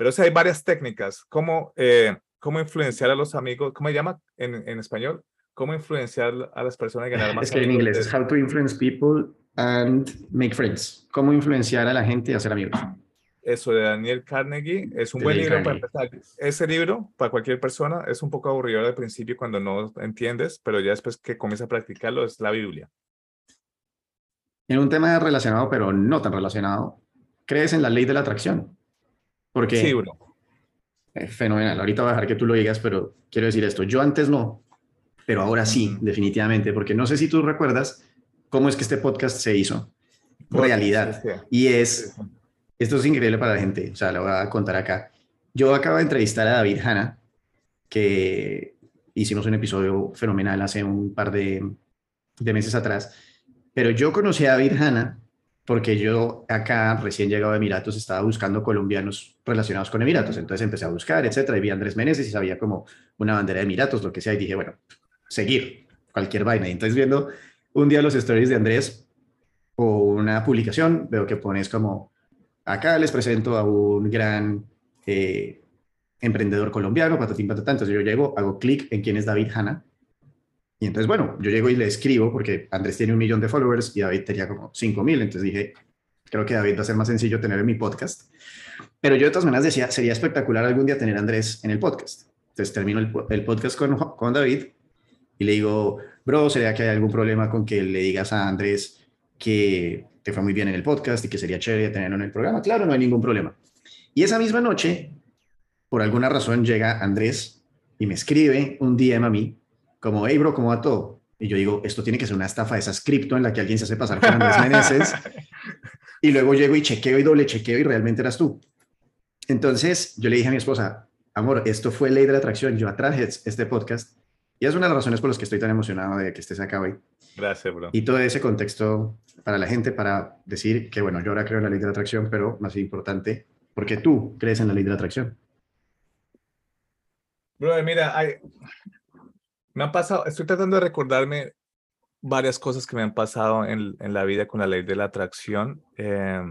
Pero sí hay varias técnicas. ¿Cómo, eh, cómo influenciar a los amigos? ¿Cómo se llama en, en español? ¿Cómo influenciar a las personas a ganar <laughs> más? Es que en inglés es How to Influence People and Make Friends. Cómo influenciar a la gente y hacer amigos. Eso de Daniel Carnegie es un buen libro para empezar. Ese libro, para cualquier persona, es un poco aburrido al principio cuando no entiendes, pero ya después que comienza a practicarlo es la Biblia. En un tema relacionado, pero no tan relacionado, ¿crees en la ley de la atracción? Porque... Sí, bro. fenomenal. Ahorita voy a dejar que tú lo digas, pero quiero decir esto. Yo antes no, pero ahora sí, definitivamente, porque no sé si tú recuerdas cómo es que este podcast se hizo realidad. Y es, esto es increíble para la gente, o sea, lo voy a contar acá. Yo acabo de entrevistar a David Hanna, que hicimos un episodio fenomenal hace un par de, de meses atrás, pero yo conocí a David Hanna porque yo acá, recién llegado de Emiratos, estaba buscando colombianos relacionados con Emiratos. Entonces empecé a buscar, etcétera, y vi a Andrés Meneses y sabía como una bandera de Emiratos, lo que sea, y dije, bueno, seguir cualquier vaina. Y entonces viendo un día los stories de Andrés o una publicación, veo que pones como, acá les presento a un gran eh, emprendedor colombiano, patatín, patatán. Entonces yo llego, hago clic en quién es David Hanna. Y entonces, bueno, yo llego y le escribo porque Andrés tiene un millón de followers y David tenía como cinco mil. Entonces dije, creo que David va a ser más sencillo tener en mi podcast. Pero yo de todas maneras decía, sería espectacular algún día tener a Andrés en el podcast. Entonces termino el, el podcast con, con David y le digo, bro, ¿sería que hay algún problema con que le digas a Andrés que te fue muy bien en el podcast y que sería chévere tenerlo en el programa? Claro, no hay ningún problema. Y esa misma noche, por alguna razón, llega Andrés y me escribe un DM a mí como, hey, bro, ¿cómo va todo? Y yo digo, esto tiene que ser una estafa de esas cripto en la que alguien se hace pasar por Andrés Meneses. <laughs> y luego llego y chequeo y doble chequeo y realmente eras tú. Entonces yo le dije a mi esposa, amor, esto fue ley de la atracción. Yo atraje este podcast y es una de las razones por las que estoy tan emocionado de que estés acá hoy. Gracias, bro. Y todo ese contexto para la gente, para decir que, bueno, yo ahora creo en la ley de la atracción, pero más importante, porque tú crees en la ley de la atracción. Bro, mira, me han pasado, estoy tratando de recordarme varias cosas que me han pasado en, en la vida con la ley de la atracción. Eh,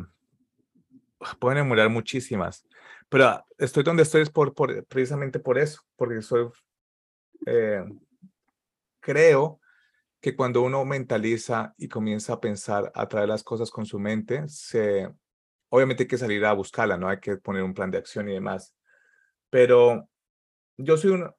pueden emular muchísimas, pero estoy donde estoy es por, por, precisamente por eso, porque soy eh, creo que cuando uno mentaliza y comienza a pensar, a traer las cosas con su mente, se, obviamente hay que salir a buscarla, no hay que poner un plan de acción y demás. Pero yo soy una,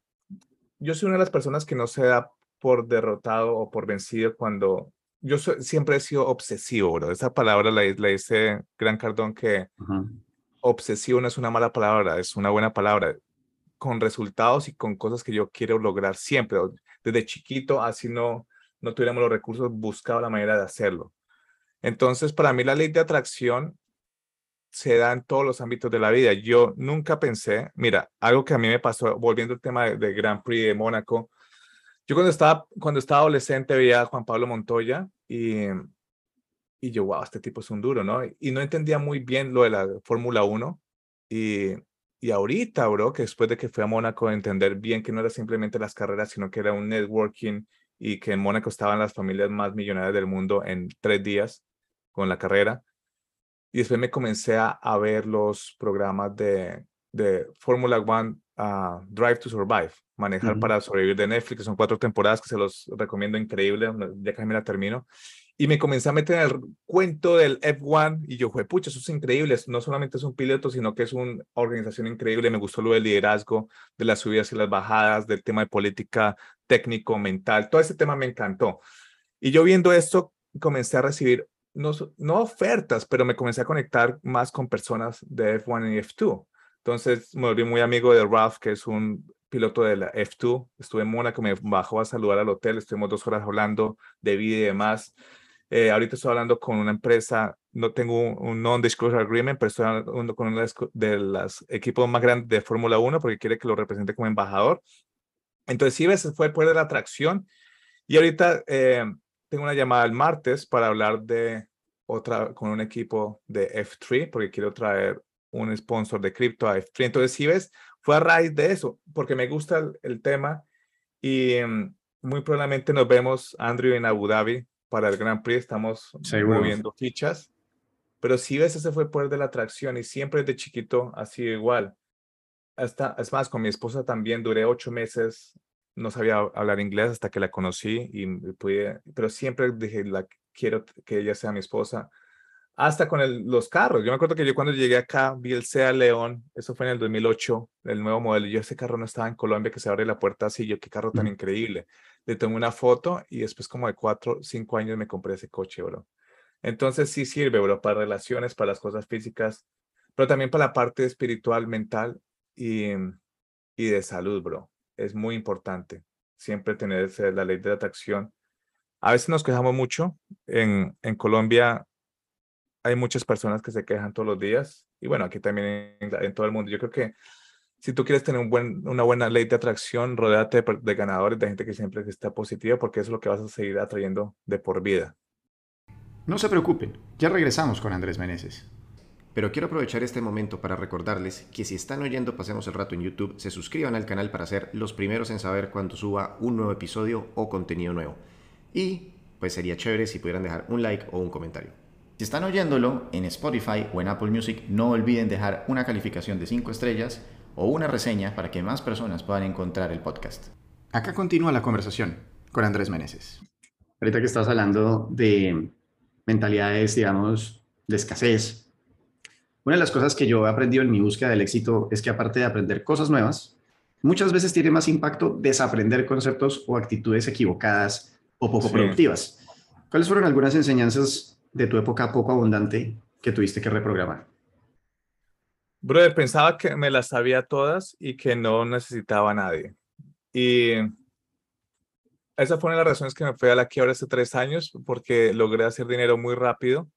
yo soy una de las personas que no se da por derrotado o por vencido cuando yo siempre he sido obsesivo, bro. Esa palabra la, la dice Gran Cardón que obsesivo no es una mala palabra, es una buena palabra con resultados y con cosas que yo quiero lograr siempre. Desde chiquito, así no, no tuviéramos los recursos, buscaba la manera de hacerlo. Entonces, para mí la ley de atracción se da en todos los ámbitos de la vida. Yo nunca pensé, mira, algo que a mí me pasó, volviendo al tema de, Grand Prix de Mónaco, yo cuando estaba, cuando estaba adolescente veía a Juan Pablo Montoya y, y yo, wow, este tipo es un duro, ¿no? Y no entendía muy bien lo de la Fórmula 1 y y ahorita, bro, que después de que fui a Mónaco, entender bien que no era simplemente las carreras, sino que era un networking y que en Mónaco estaban las familias más millonarias del mundo en tres días con la carrera. Y después me comencé a, a ver los programas de, de Fórmula One uh, Drive to Survive, Manejar para Sobrevivir de Netflix, que son cuatro temporadas que se los recomiendo increíble, ya casi me la termino. Y me comencé a meter en el cuento del F1 y yo pucha, eso es increíble, no solamente es un piloto, sino que es una organización increíble, me gustó lo del liderazgo, de las subidas y las bajadas, del tema de política técnico, mental, todo ese tema me encantó. Y yo viendo esto, comencé a recibir no, ofertas, pero me comencé a conectar más con personas de F1 y F2. Entonces me volví muy amigo de Ralph, que es un piloto de la F2. Estuve en Mónaco, me bajó a saludar al hotel, estuvimos dos horas hablando de vida y demás. Eh, ahorita estoy hablando con una empresa, no tengo un, non-disclosure agreement, pero estoy hablando con uno de los equipos más grandes de Fórmula 1 porque quiere que lo represente como embajador. Entonces, sí, ese fue el de la atracción. Y ahorita eh, tengo una llamada el martes para hablar de otra con un equipo de F3 porque quiero traer un sponsor de cripto a F3. Entonces, si ves, fue a raíz de eso, porque me gusta el, tema y mm, muy probablemente nos vemos, Andrew, en Abu Dhabi para el Grand Prix. Estamos moviendo fichas. Pero si ves, ese fue el poder de la atracción y siempre desde chiquito ha sido igual. Hasta, es más, con mi esposa también duré ocho meses, no sabía hablar inglés hasta que la conocí y pude, pero siempre dije, la, quiero que ella sea mi esposa hasta con los carros. Yo me acuerdo que yo cuando llegué acá vi el Sea León, eso fue en el 2008, el nuevo modelo. Yo ese carro no estaba en Colombia, que se abre la puerta así, yo qué carro tan increíble. Le tomé una foto y después como de cuatro, cinco años me compré ese coche, bro. Entonces sí sirve, bro, para relaciones, para las cosas físicas, pero también para la parte espiritual, mental y, y de salud, bro. Es muy importante siempre tener la ley de atracción. A veces nos quejamos mucho. En, en Colombia hay muchas personas que se quejan todos los días y bueno, aquí también en, todo el mundo. Yo creo que si tú quieres tener un buen, una buena ley de atracción, rodéate de, ganadores, de gente que siempre está positiva, porque eso es lo que vas a seguir atrayendo de por vida. No se preocupen, ya regresamos con Andrés Meneses. Pero quiero aprovechar este momento para recordarles que si están oyendo Pasemos el Rato en YouTube, se suscriban al canal para ser los primeros en saber cuando suba un nuevo episodio o contenido nuevo. Y pues sería chévere si pudieran dejar un like o un comentario. Si están oyéndolo en Spotify o en Apple Music, no olviden dejar una calificación de 5 estrellas o una reseña para que más personas puedan encontrar el podcast. Acá continúa la conversación con Andrés Meneses. Ahorita que estás hablando de mentalidades, digamos, de escasez, una de las cosas que yo he aprendido en mi búsqueda del éxito es que aparte de aprender cosas nuevas, muchas veces tiene más impacto desaprender conceptos o actitudes equivocadas o poco productivas. ¿Cuáles fueron algunas enseñanzas de tu época poco abundante que tuviste que reprogramar? Brother, pensaba que me las sabía todas y que no necesitaba a nadie. Y esa fue una de las razones que me fui a la quiebra hace tres años, porque logré hacer dinero muy rápido.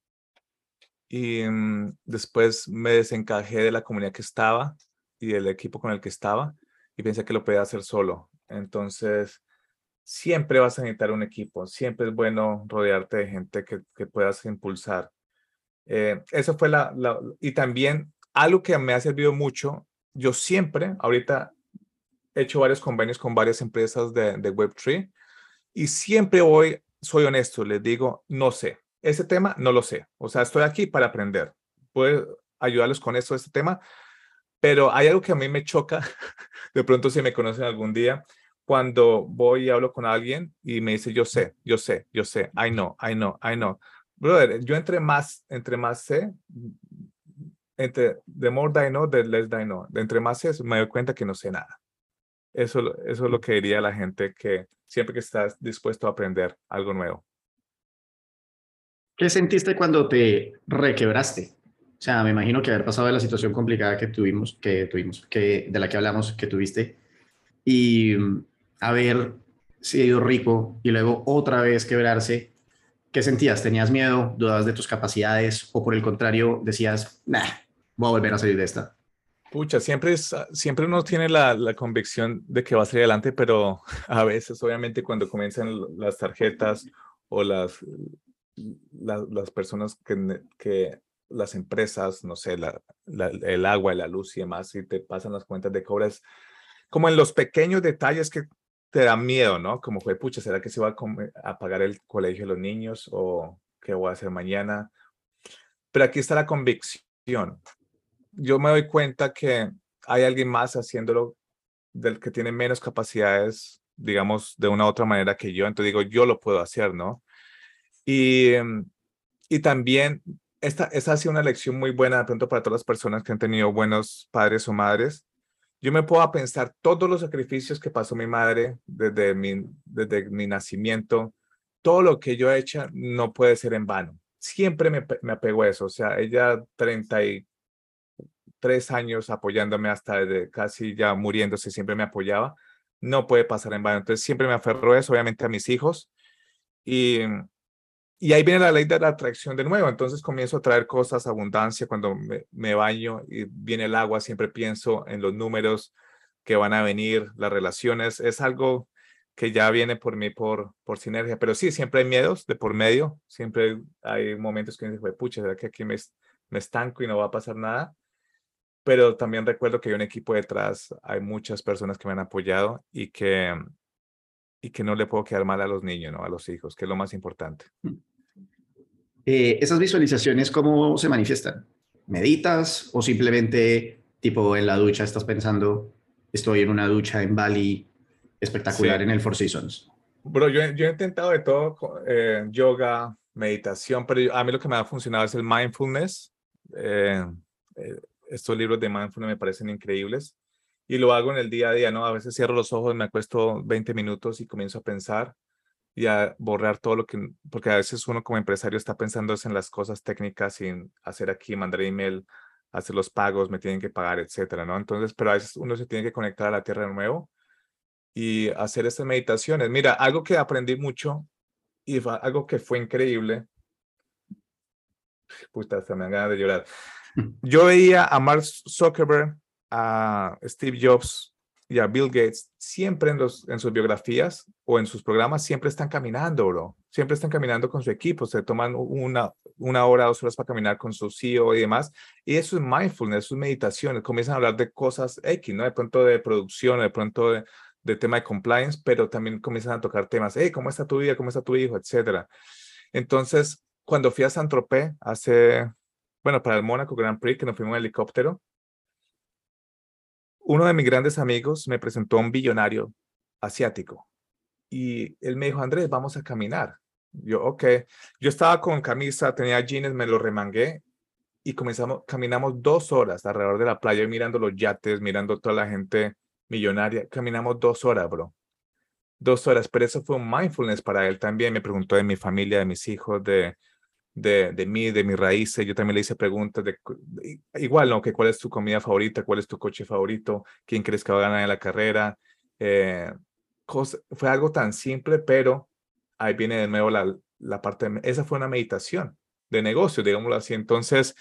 Y mm, después me desencajé de la comunidad que estaba y del equipo con el que estaba y pensé que lo podía hacer solo. Entonces, siempre vas a necesitar un equipo, siempre es bueno rodearte de gente que, que puedas impulsar. Eh, eso fue la, y también algo que me ha servido mucho, yo siempre, ahorita he hecho varios convenios con varias empresas de, de Web3 y siempre voy, soy honesto, les digo, no sé, ese tema no lo sé, o sea, estoy aquí para aprender, puedo ayudarles con esto, este tema, pero hay algo que a mí me choca, <laughs> de pronto si me conocen algún día, cuando voy y hablo con alguien y me dice, yo sé, yo sé, yo sé, I know, I know, I know. Brother, yo entre más, entre más sé, entre the more I know, the less I know. Entre más sé, me doy cuenta que no sé nada. Eso, eso es lo que diría la gente que siempre que estás dispuesto a aprender algo nuevo. ¿Qué sentiste cuando te requebraste? O sea, me imagino que haber pasado de la situación complicada que tuvimos, que tuvimos, que de la que hablamos, que tuviste, y haber sido rico y luego otra vez quebrarse, ¿qué sentías? ¿Tenías miedo? ¿Dudabas de tus capacidades? ¿O por el contrario decías, nah, voy a volver a salir de esta? Pucha, siempre, es, siempre uno tiene la, la, convicción de que va a salir adelante, pero <laughs> a veces, obviamente, cuando comienzan las tarjetas o las, las personas que, las empresas, no sé, el agua, la luz y demás, y te pasan las cuentas de cobras, como en los pequeños detalles que te da miedo, ¿no? Como fue, pucha, ¿será que se va a, pagar el colegio de los niños o qué voy a hacer mañana? Pero aquí está la convicción. Yo me doy cuenta que hay alguien más haciéndolo del que tiene menos capacidades, digamos, de una u otra manera que yo. Entonces digo, yo lo puedo hacer, ¿no? Y, em, y también esta, esta ha sido una lección muy buena de pronto para todas las personas que han tenido buenos padres o madres. Yo me puedo pensar todos los sacrificios que pasó mi madre desde mi, desde mi nacimiento, todo lo que yo he hecho no puede ser en vano. Siempre me, me apego a eso. O sea, ella 33 años apoyándome hasta desde casi ya muriéndose, siempre me apoyaba. No puede pasar en vano. Entonces siempre me aferro a eso, obviamente a mis hijos. Y, y ahí viene la ley de la atracción de nuevo. Entonces comienzo a traer cosas, abundancia. Cuando me, me baño y viene el agua, siempre pienso en los números que van a venir, las relaciones. Es algo que ya viene por mí por, por sinergia. Pero sí, siempre hay miedos de por medio. Siempre hay momentos que me dice, pucha, ¿será que aquí me, me estanco y no va a pasar nada? Pero también recuerdo que hay un equipo detrás, hay muchas personas que me han apoyado y que, y que no le puedo quedar mal a los niños, ¿no? a los hijos, que es lo más importante. Mm. Eh, ¿Esas visualizaciones cómo se manifiestan? ¿Meditas o simplemente tipo en la ducha estás pensando, estoy en una ducha en Bali espectacular en el Four Seasons? Bro, yo, yo he intentado de todo, eh, yoga, meditación, pero a mí lo que me ha funcionado es el mindfulness. Eh, eh, estos libros de mindfulness me parecen increíbles y lo hago en el día a día, ¿no? A veces cierro los ojos, me acuesto 20 minutos y comienzo a pensar y a borrar todo lo que, porque a veces uno como empresario está pensando en las cosas técnicas sin hacer aquí, mandar email, hacer los pagos, me tienen que pagar, etcétera, ¿no? Entonces, pero a veces uno se tiene que conectar a la tierra de nuevo y hacer estas meditaciones. Mira, algo que aprendí mucho y algo que fue increíble. Puta, se me han ganas de llorar. <laughs> Yo veía a Mark Zuckerberg, a Steve Jobs Bill Gates, siempre en, sus biografías o en sus programas, siempre están caminando, bro. Siempre están caminando con su equipo. Se toman una, una hora, dos horas para caminar con su CEO y demás. Y eso es mindfulness, eso es meditación. Comienzan a hablar de cosas X, ¿no? De pronto de producción, de pronto de, de tema de compliance, pero también comienzan a tocar temas, hey, ¿cómo está tu vida? ¿Cómo está tu hijo? Etcétera. Entonces, cuando fui a Saint-Tropez hace, bueno, para el Mónaco Grand Prix, que nos fuimos en helicóptero, uno de mis grandes amigos me presentó a un billonario asiático y él me dijo, Andrés, vamos a caminar. Yo, ok. Yo estaba con camisa, tenía jeans, me lo remangué y comenzamos, caminamos dos horas alrededor de la playa mirando los yates, mirando toda la gente millonaria. Caminamos dos horas, bro. Dos horas, pero eso fue un mindfulness para él también. Me preguntó de mi familia, de mis hijos, de, de, de mí, de mis raíces. Yo también le hice preguntas de, igual, ¿no? Que cuál es tu comida favorita, cuál es tu coche favorito, quién crees que va a ganar en la carrera. Eh, fue algo tan simple, pero ahí viene de nuevo la, la parte, esa fue una meditación de negocio, digámoslo así. Entonces,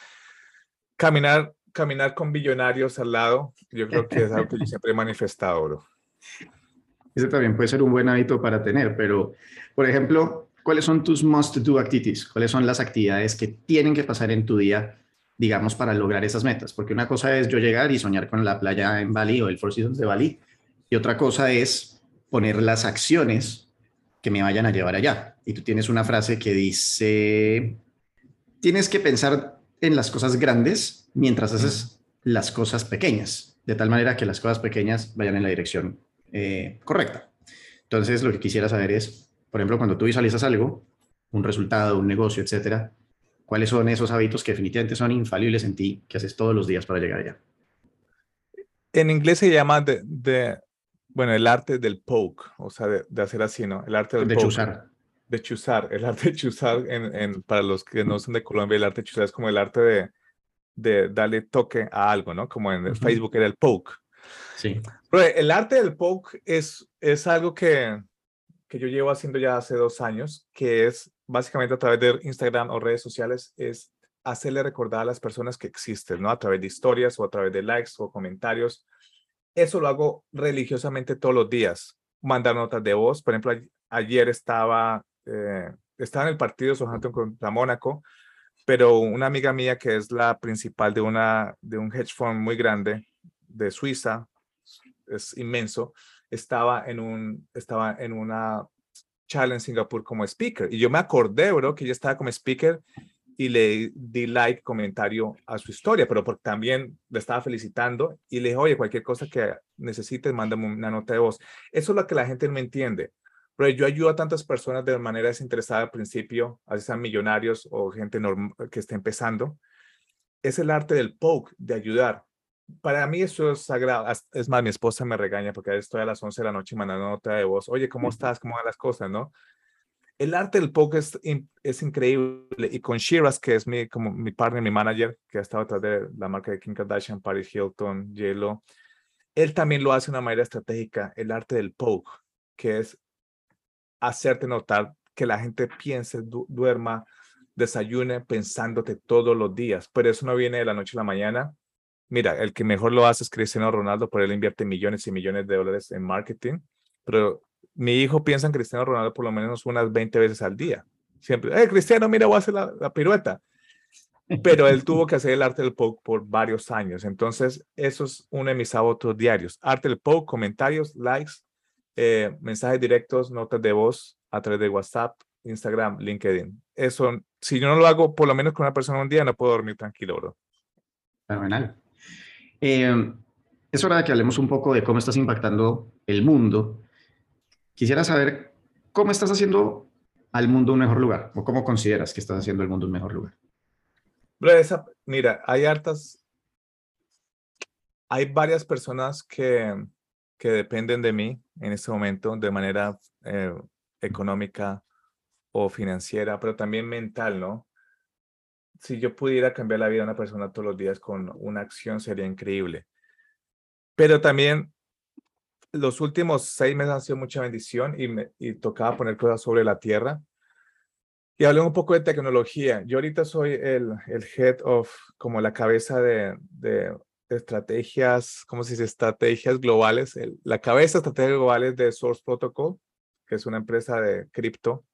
caminar caminar con billonarios al lado, yo creo que es algo que yo siempre he manifestado, bro. <laughs> Ese también puede ser un buen hábito para tener, pero, por ejemplo, ¿cuáles son tus must-do activities? ¿Cuáles son las actividades que tienen que pasar en tu día, digamos, para lograr esas metas? Porque una cosa es yo llegar y soñar con la playa en Bali o el Four Seasons de Bali, y otra cosa es poner las acciones que me vayan a llevar allá. Y tú tienes una frase que dice, tienes que pensar en las cosas grandes mientras haces las cosas pequeñas, de tal manera que las cosas pequeñas vayan en la dirección eh, correcta. Entonces, lo que quisiera saber es, por ejemplo, cuando tú visualizas algo, un resultado, un negocio, etcétera, ¿cuáles son esos hábitos que definitivamente son infalibles en ti, que haces todos los días para llegar allá? En inglés se llama de, bueno, el arte del poke, o sea, de, hacer así, ¿no? El arte del de chuzar de chuzar, el arte de chuzar, en, para los que no son de Colombia, el arte de chuzar es como el arte de, de darle toque a algo, ¿no? Como en Facebook era el poke. Sí. el arte del poke es, es algo que, que yo llevo haciendo ya hace dos años, que es básicamente a través de Instagram o redes sociales, es hacerle recordar a las personas que existen, ¿no? A través de historias o a través de likes o comentarios. Eso lo hago religiosamente todos los días. Mandar notas de voz. Por ejemplo, ayer estaba eh, estaba en el partido Southampton contra Mónaco, pero una amiga mía que es la principal de, una, de un hedge fund muy grande de Suiza, es inmenso, estaba en, un, estaba en una charla en Singapur como speaker. Y yo me acordé, bro, que ella estaba como speaker y le di like, comentario a su historia, pero porque también le estaba felicitando y le dije, oye, cualquier cosa que necesites, mándame una nota de voz. Eso es lo que la gente no entiende. Pero yo ayudo a tantas personas de manera desinteresada al principio, a sean millonarios o gente que está empezando. Es el arte del poke, de ayudar. Para mí eso es sagrado. Es más, mi esposa me regaña porque estoy a las 11 de la noche mandando nota de voz. Oye, ¿cómo estás? ¿Cómo van las cosas? ¿No? el arte del poker es, es, increíble. Y con Shiraz, que es mi, como mi partner, mi manager, que ha estado atrás de la marca de Kim Kardashian, Paris Hilton, J-Lo, él también lo hace de una manera estratégica, el arte del poke, que es hacerte notar que la gente piense, duerma, desayune pensándote todos los días. Pero eso no viene de la noche a la mañana. Mira, el que mejor lo hace es Cristiano Ronaldo, por él invierte millones y millones de dólares en marketing. Pero mi hijo piensa en Cristiano Ronaldo por lo menos unas 20 veces al día. Siempre, eh, Cristiano, mira, voy a hacer la, pirueta. Pero él tuvo que hacer el arte del poke por varios años. Entonces, eso es uno de mis autos diarios. Arte del poke, comentarios, likes, eh, mensajes directos, notas de voz a través de WhatsApp, Instagram, LinkedIn. Eso, si yo no lo hago por lo menos con una persona un día, no puedo dormir tranquilo, bro. Fenomenal. Eh, es hora de que hablemos un poco de cómo estás impactando el mundo Quisiera saber cómo estás haciendo al mundo un mejor lugar o cómo consideras que estás haciendo el mundo un mejor lugar. mira, hay hartas, hay varias personas que, que dependen de mí en este momento de manera eh, económica o financiera, pero también mental, ¿no? Si yo pudiera cambiar la vida de una persona todos los días con una acción sería increíble. Pero también los últimos seis meses han sido mucha bendición y, me, tocaba poner cosas sobre la tierra. Y hablé un poco de tecnología. Yo ahorita soy el, el head of, como la cabeza de, de, estrategias, ¿cómo se dice? Estrategias globales. la cabeza de estrategias globales de Source Protocol, que es una empresa de cripto.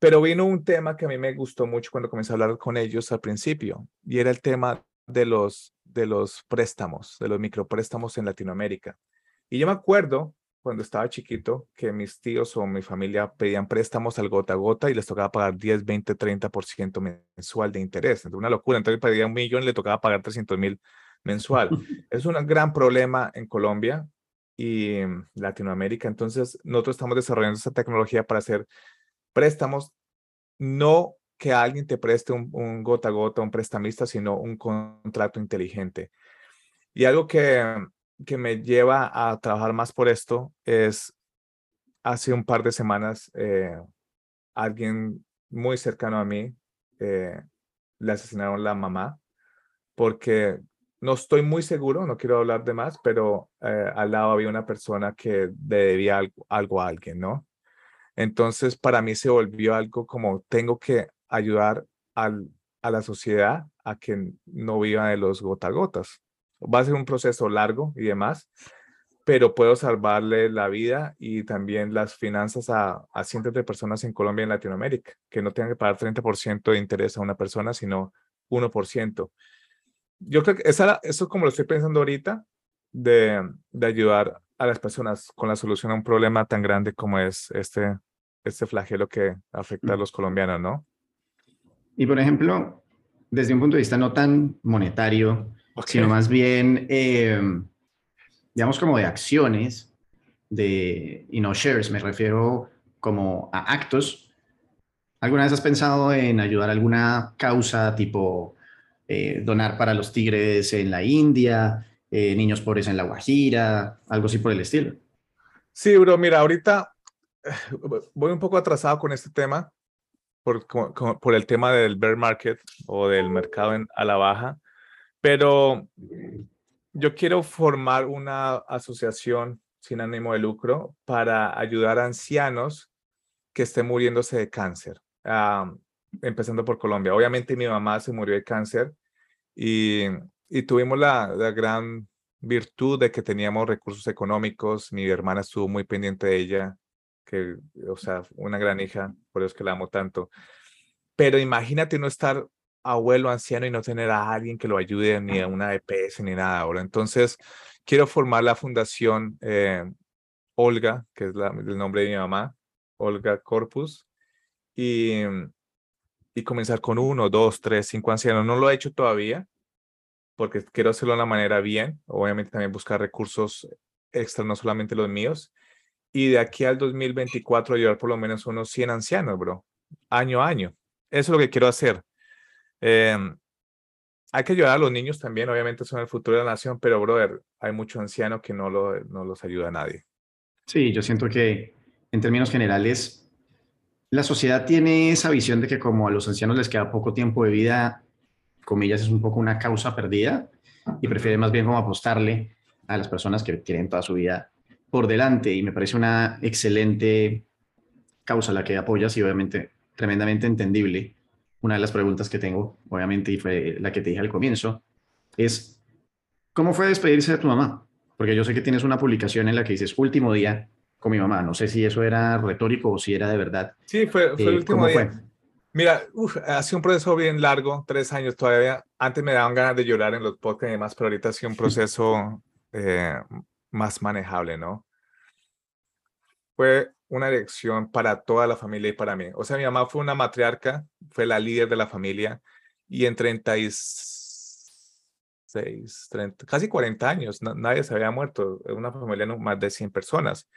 Pero vino un tema que a mí me gustó mucho cuando comencé a hablar con ellos al principio, y era el tema de los, de los préstamos, de los micropréstamos en Latinoamérica. Y yo me acuerdo cuando estaba chiquito que mis tíos o mi familia pedían préstamos al gota a gota y les tocaba pagar 10, 20, 30% mensual de interés. Entonces, una locura. Entonces, pedía un millón y le tocaba pagar 300 mil mensual. <laughs> es un gran problema en Colombia y Latinoamérica. Entonces, nosotros estamos desarrollando esa tecnología para hacer préstamos, no que alguien te preste un, gota a gota, un prestamista, sino un contrato inteligente. Y algo que que me lleva a trabajar más por esto es hace un par de semanas eh, alguien muy cercano a mí eh, le asesinaron la mamá porque no estoy muy seguro, no quiero hablar de más, pero eh, al lado había una persona que debía algo, algo, a alguien, ¿no? Entonces para mí se volvió algo como tengo que ayudar al, a la sociedad a que no viva de los gota gotas va a ser un proceso largo y demás, pero puedo salvarle la vida y también las finanzas a, cientos de personas en Colombia y en Latinoamérica, que no tengan que pagar 30% de interés a una persona, sino 1%. Yo creo que eso es como lo estoy pensando ahorita, de, de ayudar a las personas con la solución a un problema tan grande como es este, este flagelo que afecta a los colombianos, ¿no? Y por ejemplo, desde un punto de vista no tan monetario, sino más bien, em, digamos, como de acciones, de, y no shares, me refiero como a actos. ¿Alguna vez has pensado en ayudar a alguna causa tipo eh, donar para los tigres en la India, eh, niños pobres en la Guajira, algo así por el estilo? Sí, bro, mira, ahorita <sighs> voy un poco atrasado con este tema por, el tema del bear market o del mercado en, a la baja. Pero yo quiero formar una asociación sin ánimo de lucro para ayudar a ancianos que estén muriéndose de cáncer, empezando por Colombia. Obviamente mi mamá se murió de cáncer y, tuvimos la, la, gran virtud de que teníamos recursos económicos. Mi hermana estuvo muy pendiente de ella, que, o sea, una gran hija, por eso es que la amo tanto. Pero imagínate no estar abuelo anciano y no tener a alguien que lo ayude ni a una EPS ni nada ahora. Entonces, quiero formar la fundación eh, Olga, que es el nombre de mi mamá, Olga Corpus, y, y comenzar con uno, dos, tres, cinco ancianos. No lo he hecho todavía porque quiero hacerlo de una manera bien. Obviamente también buscar recursos extra, no solamente los míos. Y de aquí al 2024 ayudar por lo menos unos 100 ancianos, bro, año a año. Eso es lo que quiero hacer. Em, hay que ayudar a los niños también, obviamente son el futuro de la nación, pero, brother, hay mucho anciano que no, lo, no los ayuda nadie. Sí, yo siento que en términos generales, la sociedad tiene esa visión de que como a los ancianos les queda poco tiempo de vida, comillas, es un poco una causa perdida y prefiere más bien como apostarle a las personas que tienen toda su vida por delante y me parece una excelente causa la que apoyas y obviamente tremendamente entendible una de las preguntas que tengo, obviamente, y fue la que te dije al comienzo, es, ¿cómo fue despedirse de tu mamá? Porque yo sé que tienes una publicación en la que dices, último día con mi mamá. No sé si eso era retórico o si era de verdad. Sí, fue, fue el eh, último día. Fue? Mira, ha sido un proceso bien largo, tres años todavía. Antes me daban ganas de llorar en los podcasts y demás, pero ahorita ha sido un proceso eh, más manejable, ¿no? Fue una elección para toda la familia y para mí. O sea, mi mamá fue una matriarca, fue la líder de la familia y en 36, 30, casi 40 años nadie se había muerto. Una familia de más de 100 personas.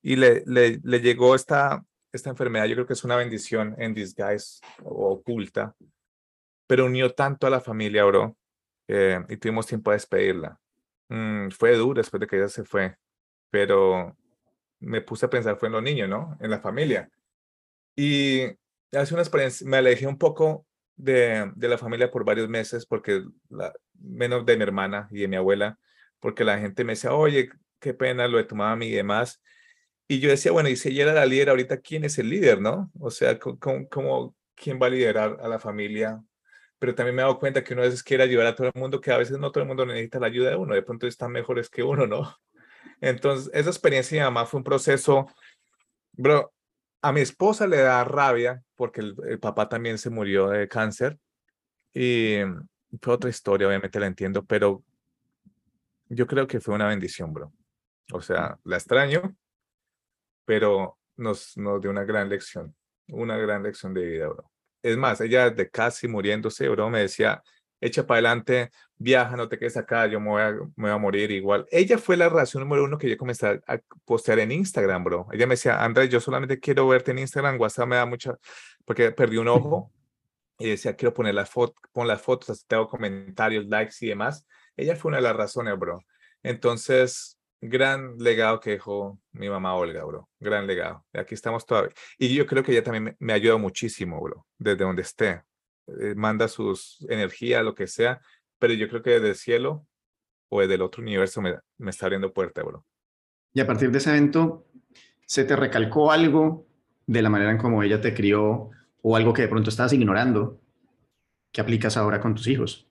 Y le, le, le, llegó esta, esta enfermedad, yo creo que es una bendición en disguise o oculta, pero unió tanto a la familia, bro, eh, y tuvimos tiempo de despedirla. Mm, fue duro después de que ella se fue, pero me puse a pensar fue en los niños, ¿no? En la familia. Y hace una experiencia, me alejé un poco de, de la familia por varios meses, porque la, menos de mi hermana y de mi abuela, porque la gente me decía, oye, qué pena lo de tu mamá y demás. Y yo decía, bueno, y si ella era la líder, ahorita, ¿quién es el líder, no? O sea, ¿cómo, quién va a liderar a la familia? Pero también me he dado cuenta que uno a veces quiere ayudar a todo el mundo, que a veces no todo el mundo necesita la ayuda de uno, de pronto están mejores que uno, ¿no? <laughs> Entonces, esa experiencia de mamá fue un proceso, bro, a mi esposa le da rabia porque el, papá también se murió de cáncer y fue otra historia, obviamente la entiendo, pero yo creo que fue una bendición, bro. O sea, la extraño, pero nos, nos dio una gran lección, una gran lección de vida, bro. Es más, ella de casi muriéndose, bro, me decía, echa para adelante, viaja, no te quedes acá, yo me voy, a, me voy a morir igual. Ella fue la razón número uno que yo comencé a postear en Instagram, bro. Ella me decía, Andrés, yo solamente quiero verte en Instagram, WhatsApp me da mucha, porque perdí un ojo y decía, quiero poner las fotos, pon las fotos, así te comentarios, likes y demás. Ella fue una de las razones, bro. Entonces, gran legado que dejó mi mamá Olga, bro. Gran legado. Aquí estamos todavía. Y yo creo que ella también me, me ayuda muchísimo, bro, desde donde esté. Eh, manda sus energías, lo que sea, pero yo creo que desde el cielo o desde el otro universo me, me está abriendo puerta, bro. Y a partir de ese evento, ¿se te recalcó algo de la manera en cómo ella te crió o algo que de pronto estabas ignorando que aplicas ahora con tus hijos?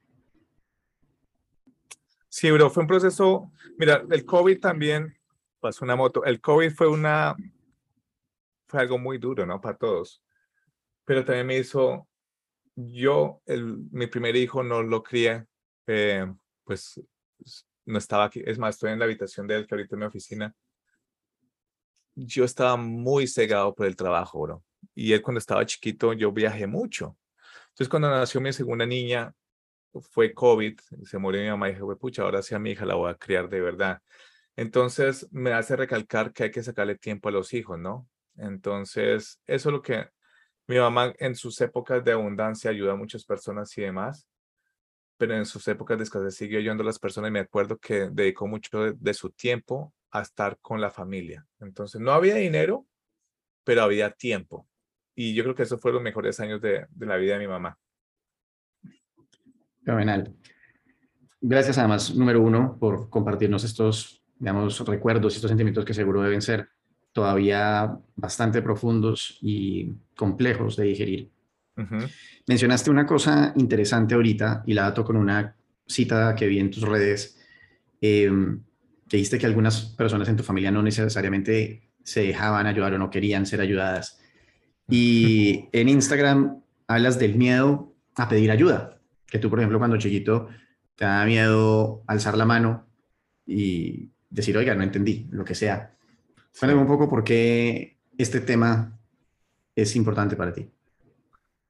Sí, bro, fue un proceso, mira, el COVID también pasó una moto, el COVID fue una, fue algo muy duro, ¿no? Para todos, pero también me hizo yo, el, mi primer hijo no lo crié, eh, pues no estaba aquí. Es más, estoy en la habitación de él, que ahorita en mi oficina. Yo estaba muy cegado por el trabajo, bro. Y él cuando estaba chiquito, yo viajé mucho. Entonces, cuando nació mi segunda niña, fue COVID, se murió mi mamá y dije, pucha, ahora sí a mi hija la voy a criar de verdad. Entonces, me hace recalcar que hay que sacarle tiempo a los hijos, ¿no? Entonces, eso es lo que mi mamá en sus épocas de abundancia ayuda a muchas personas y demás, pero en sus épocas de escasez siguió ayudando a las personas y me acuerdo que dedicó mucho de, su tiempo a estar con la familia. Entonces, no había dinero, pero había tiempo. Y yo creo que esos fueron los mejores años de, de la vida de mi mamá. Fenomenal. Gracias además, número uno, por compartirnos estos, digamos, recuerdos y estos sentimientos que seguro deben ser todavía bastante profundos y complejos de digerir. Mencionaste una cosa interesante ahorita y la dato con una cita que vi en tus redes, eh, que dijiste que algunas personas en tu familia no necesariamente se dejaban ayudar o no querían ser ayudadas. Y <laughs> en Instagram hablas del miedo a pedir ayuda, que tú, por ejemplo, cuando chiquito te da miedo alzar la mano y decir, oiga, no entendí, lo que sea. Cuéntame un poco por qué este tema es importante para ti.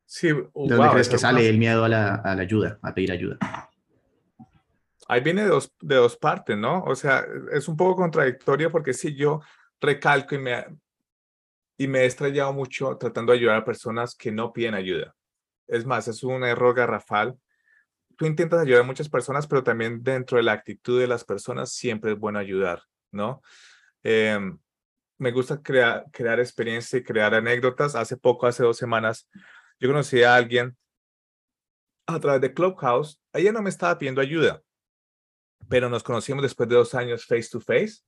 Sí, ¿De dónde crees que sale el miedo a la, a la, ayuda, a pedir ayuda? Ahí viene de dos, de dos partes, ¿no? O sea, es un poco contradictorio porque si yo recalco y me, y me he estrellado mucho tratando de ayudar a personas que no piden ayuda. Es más, es un error garrafal. Tú intentas ayudar a muchas personas, pero también dentro de la actitud de las personas siempre es bueno ayudar, ¿no? Em, me gusta crear, experiencia y crear anécdotas. Hace poco, hace dos semanas, yo conocí a alguien a través de Clubhouse. Ella no me estaba pidiendo ayuda, pero nos conocimos después de dos años face to face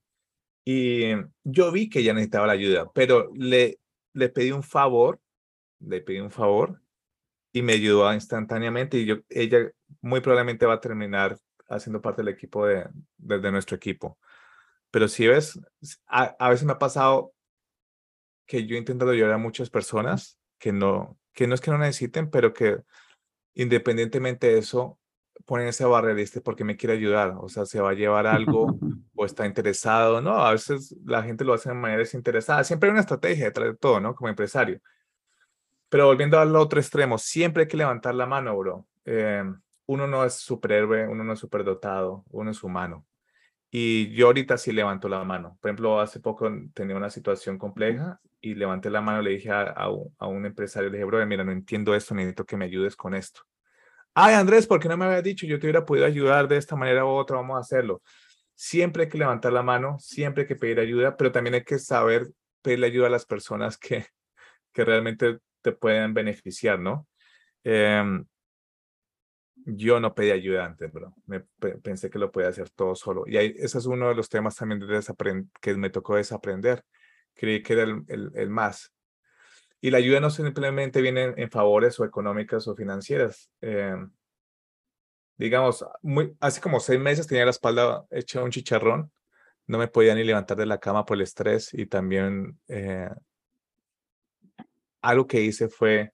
y yo vi que ella necesitaba la ayuda, pero le, le pedí un favor, le pedí un favor y me ayudó instantáneamente y yo, ella muy probablemente va a terminar haciendo parte del equipo de, de, nuestro equipo. Pero si ves, a, a, veces me ha pasado que yo he intentado ayudar a muchas personas que no, que no es que no necesiten, pero que independientemente de eso, ponen ese barrera, porque me quiere ayudar, o sea, se va a llevar algo <laughs> o está interesado, ¿no? A veces la gente lo hace de manera desinteresada, siempre hay una estrategia detrás de todo, ¿no? Como empresario. Pero volviendo al otro extremo, siempre hay que levantar la mano, bro. Eh, uno no es superhéroe, uno no es superdotado, uno es humano. Y yo ahorita sí levanto la mano. Por ejemplo, hace poco tenía una situación compleja y levanté la mano, le dije a, a, un, a un empresario, le dije, bro, mira, no entiendo esto, necesito que me ayudes con esto ay Andrés, ¿por qué no me había dicho? Yo te hubiera podido ayudar de esta manera u otra, vamos a hacerlo. Siempre hay que levantar la mano, siempre hay que pedir ayuda, pero también hay que saber pedirle ayuda a las personas que, que realmente te pueden beneficiar, ¿no? Em, yo no pedí ayuda antes, bro. Me, pensé que lo podía hacer todo solo. Y ahí, ese es uno de los temas también de que me tocó desaprender. Creí que era el, el más. Y la ayuda no simplemente viene en, favores o económicas o financieras. Eh, digamos, muy, hace como seis meses tenía la espalda hecha un chicharrón. No me podía ni levantar de la cama por el estrés y también eh, algo que hice fue,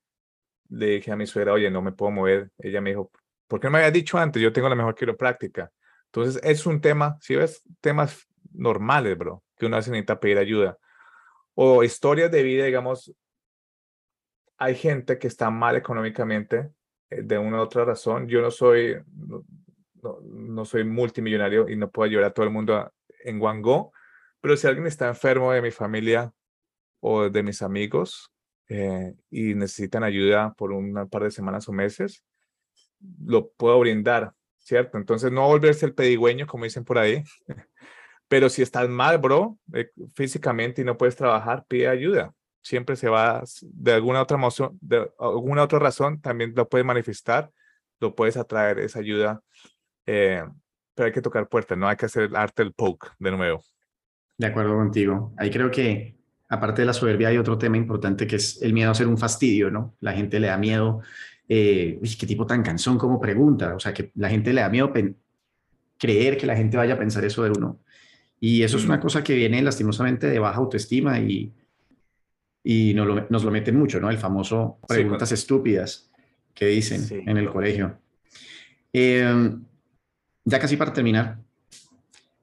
le dije a mi suegra, oye, no me puedo mover. Ella me dijo, ¿por qué no me había dicho antes? Yo tengo la mejor quiropráctica. Entonces, es un tema, si ves, temas normales, bro, que uno necesita pedir ayuda. O historias de vida, digamos, hay gente que está mal económicamente eh, de una u otra razón. Yo no soy, no, soy multimillonario y no puedo ayudar a todo el mundo en One Go, pero si alguien está enfermo de mi familia o de mis amigos eh, y necesitan ayuda por un par de semanas o meses, lo puedo brindar, ¿cierto? Entonces no volverse el pedigüeño, como dicen por ahí, <laughs> pero si estás mal, bro, eh, físicamente y no puedes trabajar, pide ayuda siempre se va de alguna otra emoción, de alguna otra razón, también lo puedes manifestar, lo puedes atraer esa ayuda, eh, pero hay que tocar puertas, no hay que hacer el arte del poke de nuevo. De acuerdo contigo. Ahí creo que, aparte de la soberbia, hay otro tema importante que es el miedo a ser un fastidio, ¿no? La gente le da miedo, eh, qué tipo tan cansón como pregunta, o sea, que la gente le da miedo creer que la gente vaya a pensar eso de uno. Y eso es una cosa que viene lastimosamente de baja autoestima y, y nos lo, nos lo meten mucho, ¿no? El famoso preguntas estúpidas que dicen en el colegio. Em, ya casi para terminar,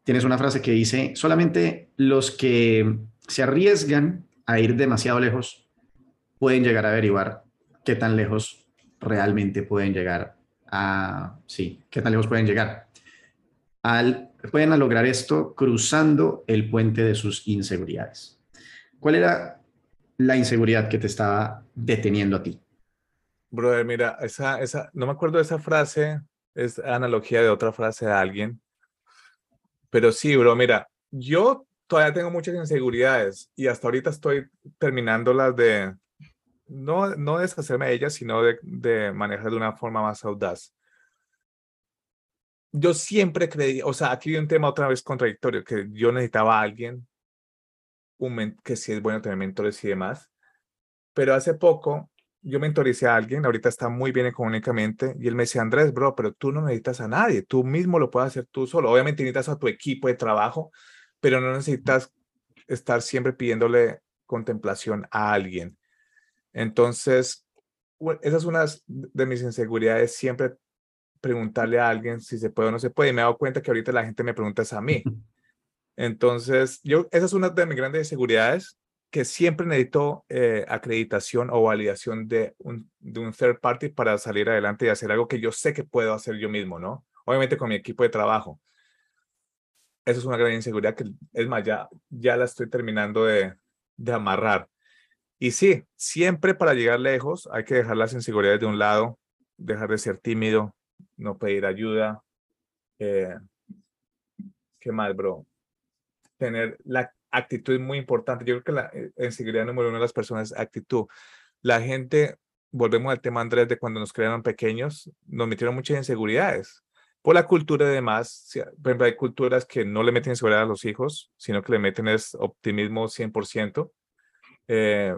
tienes una frase que dice, solamente los que se arriesgan a ir demasiado lejos pueden llegar a averiguar qué tan lejos realmente pueden llegar a, sí, qué tan lejos pueden llegar. Al, pueden lograr esto cruzando el puente de sus inseguridades. ¿Cuál era la inseguridad que te estaba deteniendo a ti? Brother, mira, esa, esa, no me acuerdo de esa frase, es analogía de otra frase de alguien, pero sí, bro, mira, yo todavía tengo muchas inseguridades y hasta ahorita estoy terminando las de, no, no deshacerme de ellas, sino de, de manejar de una forma más audaz. Yo siempre creí, o sea, aquí hay un tema otra vez contradictorio, que yo necesitaba a alguien que sí es bueno tener mentores y demás. Pero hace poco yo mentoricé a alguien, ahorita está muy bien económicamente, y él me decía, Andrés, bro, pero tú no necesitas a nadie, tú mismo lo puedes hacer tú solo. Obviamente necesitas a tu equipo de trabajo, pero no necesitas estar siempre pidiéndole contemplación a alguien. Entonces, esa es una de mis inseguridades, siempre preguntarle a alguien si se puede o no se puede. Y me he dado cuenta que ahorita la gente me pregunta es a mí. Entonces, yo, esa es una de mis grandes inseguridades que siempre necesito eh, acreditación o validación de un, de un third party para salir adelante y hacer algo que yo sé que puedo hacer yo mismo, ¿no? Obviamente con mi equipo de trabajo. Eso es una gran inseguridad que, es más, ya, ya la estoy terminando de, de amarrar. Y sí, siempre para llegar lejos hay que dejar las inseguridades de un lado, dejar de ser tímido, no pedir ayuda. Eh, ¿Qué más, bro? Tener la actitud muy importante. Yo creo que la eh, inseguridad número uno de las personas es actitud. La gente, volvemos al tema, Andrés, de cuando nos crearon pequeños, nos metieron muchas inseguridades. Por la cultura y demás, hay culturas que no le meten inseguridad a los hijos, sino que le meten es optimismo 100%. Eh,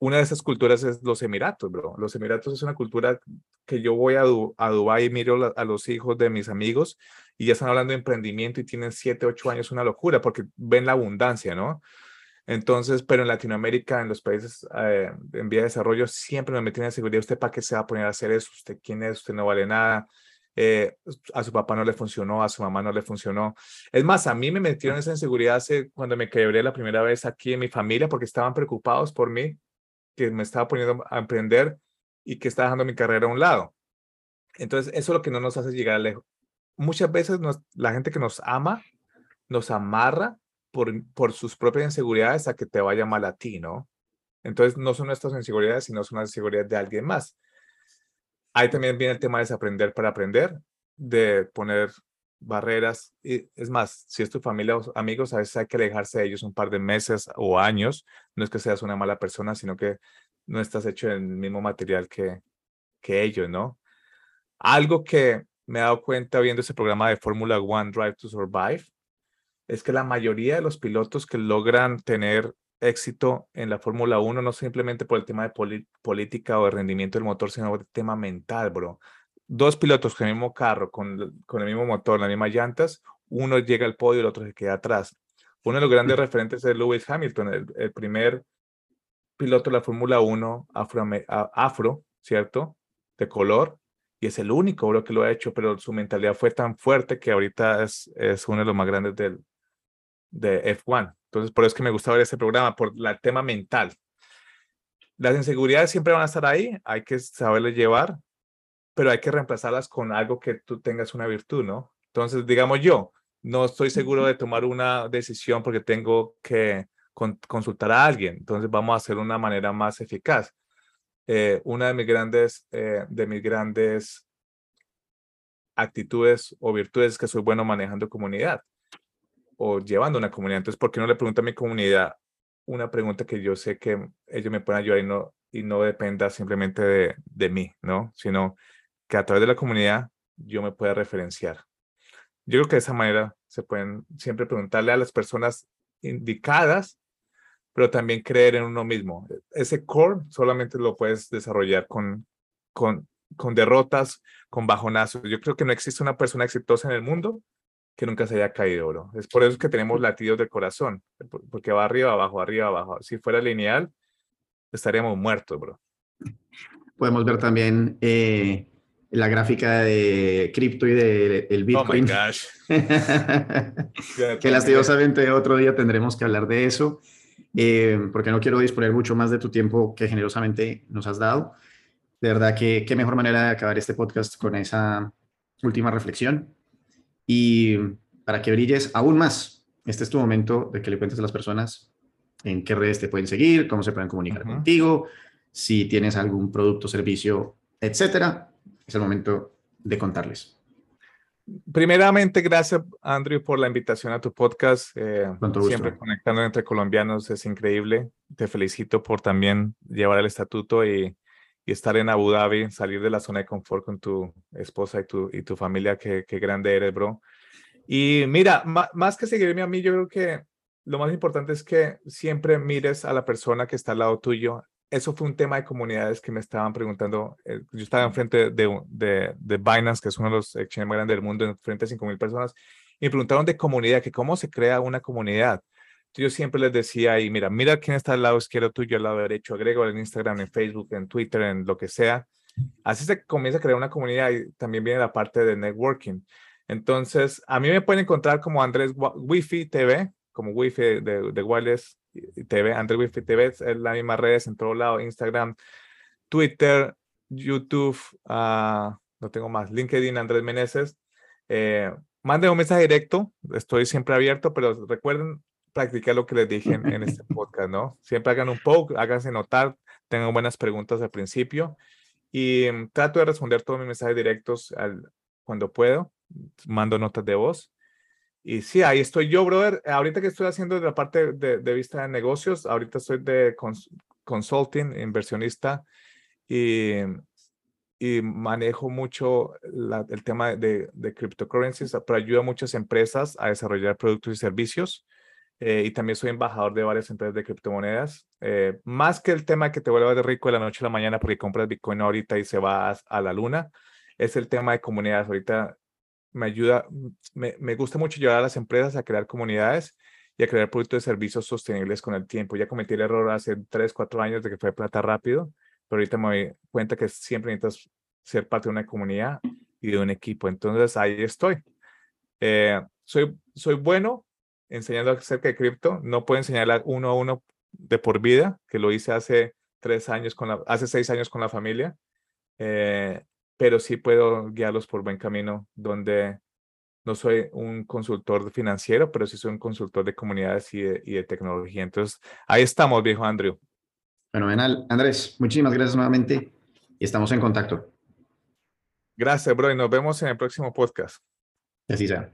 una de esas culturas es los Emiratos, bro. Los Emiratos es una cultura que yo voy a, a Dubái y miro a los hijos de mis amigos y ya están hablando de emprendimiento y tienen 7, 8 años, una locura porque ven la abundancia, ¿no? Entonces, pero en Latinoamérica, en los países eh, en vía de desarrollo, siempre me meten en seguridad. ¿Usted para qué se va a poner a hacer eso? ¿Usted quién es? ¿Usted no vale nada? Eh, a su papá no le funcionó, a su mamá no le funcionó. Es más, a mí me metieron esa inseguridad hace, cuando me quebré la primera vez aquí en mi familia porque estaban preocupados por mí que me estaba poniendo a emprender y que estaba dejando mi carrera a un lado. Entonces, eso es lo que no nos hace llegar lejos. Muchas veces la gente que nos ama nos amarra por, por sus propias inseguridades a que te vaya mal a ti, ¿no? Entonces, no son nuestras inseguridades, sino son las inseguridades de alguien más. Ahí también viene el tema de desaprender para aprender, de poner barreras. Y es más, si es tu familia o amigos, a veces hay que alejarse de ellos un par de meses o años. No es que seas una mala persona, sino que no estás hecho en el mismo material que, que ellos, ¿no? Algo que me he dado cuenta viendo ese programa de Fórmula One Drive to Survive es que la mayoría de los pilotos que logran tener éxito en la Fórmula 1 no simplemente por el tema de política o de rendimiento del motor, sino por el tema mental, bro dos pilotos con el mismo carro, con, con el mismo motor, las mismas llantas, uno llega al podio y el otro se queda atrás. Uno de los grandes referentes es Lewis Hamilton, el, primer piloto de la Fórmula 1 afro, afro, ¿cierto? De color, y es el único bro, que lo ha hecho, pero su mentalidad fue tan fuerte que ahorita es, es uno de los más grandes del, de F1. Entonces, por eso es que me gusta ver ese programa, por el tema mental. Las inseguridades siempre van a estar ahí, hay que saberle llevar, pero hay que reemplazarlas con algo que tú tengas una virtud, ¿no? Entonces, digamos yo, no estoy seguro de tomar una decisión porque tengo que consultar a alguien, entonces vamos a hacer una manera más eficaz. Eh, una de mis grandes, eh, de mis grandes actitudes o virtudes es que soy bueno manejando comunidad o llevando una comunidad. Entonces, ¿por qué no le pregunto a mi comunidad una pregunta que yo sé que ellos me pueden ayudar y no, y no dependa simplemente de, de mí, ¿no? Sino que a través de la comunidad yo me pueda referenciar. Yo creo que de esa manera se pueden siempre preguntarle a las personas indicadas, pero también creer en uno mismo. Ese core solamente lo puedes desarrollar con, con, con derrotas, con bajonazos. Yo creo que no existe una persona exitosa en el mundo que nunca se haya caído, bro. Es por eso que tenemos latidos del corazón, porque va arriba, abajo, arriba, abajo. Si fuera lineal, estaríamos muertos, bro. Podemos ver también eh, la gráfica de cripto y del de, Bitcoin. Oh my gosh. <laughs> que lastimosamente otro día tendremos que hablar de eso, eh, porque no quiero disponer mucho más de tu tiempo que generosamente nos has dado. De verdad que qué mejor manera de acabar este podcast con esa última reflexión. Y para que brilles aún más, este es tu momento de que le cuentes a las personas en qué redes te pueden seguir, cómo se pueden comunicar contigo, si tienes algún producto, servicio, etcétera es el momento de contarles. Primeramente, gracias, Andrew, por la invitación a tu podcast. Eh, siempre conectando entre colombianos es increíble. Te felicito por también llevar el estatuto y, y, estar en Abu Dhabi, salir de la zona de confort con tu esposa y tu, y tu familia. Qué, qué grande eres, bro. Y mira, más que seguirme a mí, yo creo que lo más importante es que siempre mires a la persona que está al lado tuyo eso fue un tema de comunidades que me estaban preguntando. Eh, yo estaba enfrente de, de, de Binance, que es uno de los exchanges más grandes del mundo, enfrente de 5.000 personas, y me preguntaron de comunidad, que cómo se crea una comunidad. Yo siempre les decía ahí, mira, mira quién está al lado izquierdo tuyo, al lado derecho, agrego en Instagram, en Facebook, en Twitter, en lo que sea. Así se comienza a crear una comunidad y también viene la parte de networking. Entonces, a mí me pueden encontrar como Andrés Wifi TV, como Wifi de, de Wireless TV, Andrés Wifi TV, es las mismas redes en todos lados, Instagram, Twitter, YouTube, uh, no tengo más, LinkedIn, Andrés Meneses. Eh, un mensaje directo, estoy siempre abierto, pero recuerden practicar lo que les dije en, este podcast, ¿no? Siempre hagan un poke, háganse notar, tengan buenas preguntas al principio y mm, trato de responder todos mis mensajes directos al, cuando puedo, mando notas de voz. Y sí, ahí estoy yo, brother. Ahorita que estoy haciendo de la parte de, de vista de negocios, ahorita soy de consulting, inversionista y, y manejo mucho el tema de, de cryptocurrencies, pero ayuda a muchas empresas a desarrollar productos y servicios. Eh, y también soy embajador de varias empresas de criptomonedas. Eh, más que el tema que te vuelva de rico de la noche a la mañana porque compras Bitcoin ahorita y se va a, la luna, es el tema de comunidades. Ahorita me ayuda, me, me, gusta mucho ayudar a las empresas a crear comunidades y a crear productos y servicios sostenibles con el tiempo. Ya cometí el error hace 3, 4 años de que fue plata rápido, pero ahorita me doy cuenta que siempre necesitas ser parte de una comunidad y de un equipo. Entonces ahí estoy. Eh, soy, soy bueno enseñando acerca de cripto. No puedo enseñarla uno a uno de por vida, que lo hice hace tres años, con la, hace seis años con la familia, eh, pero sí puedo guiarlos por buen camino, donde no soy un consultor financiero, pero sí soy un consultor de comunidades y de, y de tecnología. Entonces, ahí estamos, viejo Andrew. Fenomenal. Andrés, muchísimas gracias nuevamente y estamos en contacto. Gracias, bro, y nos vemos en el próximo podcast. Así sea.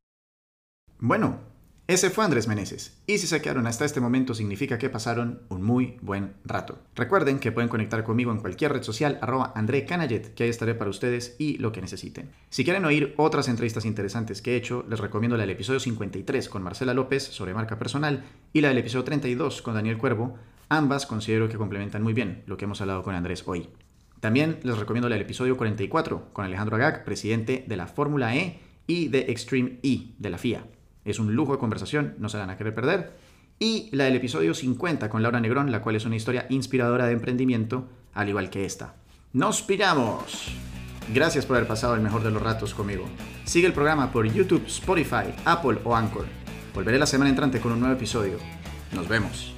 Bueno, ese fue Andrés Meneses, y si se quedaron hasta este momento significa que pasaron un muy buen rato. Recuerden que pueden conectar conmigo en cualquier red social, arroba André Canayet, que ahí estaré para ustedes y lo que necesiten. Si quieren oír otras entrevistas interesantes que he hecho, les recomiendo la del episodio 53 con Marcela López sobre marca personal y la del episodio 32 con Daniel Cuervo. Ambas considero que complementan muy bien lo que hemos hablado con Andrés hoy. También les recomiendo la del episodio 44 con Alejandro Agag, presidente de la Fórmula E y de Extreme E de la FIA. Es un lujo de conversación, no se van a querer perder. Y la del episodio 50 con Laura Negrón, la cual es una historia inspiradora de emprendimiento, al igual que esta. ¡Nos pillamos! Gracias por haber pasado el mejor de los ratos conmigo. Sigue el programa por YouTube, Spotify, Apple o Anchor. Volveré la semana entrante con un nuevo episodio. Nos vemos.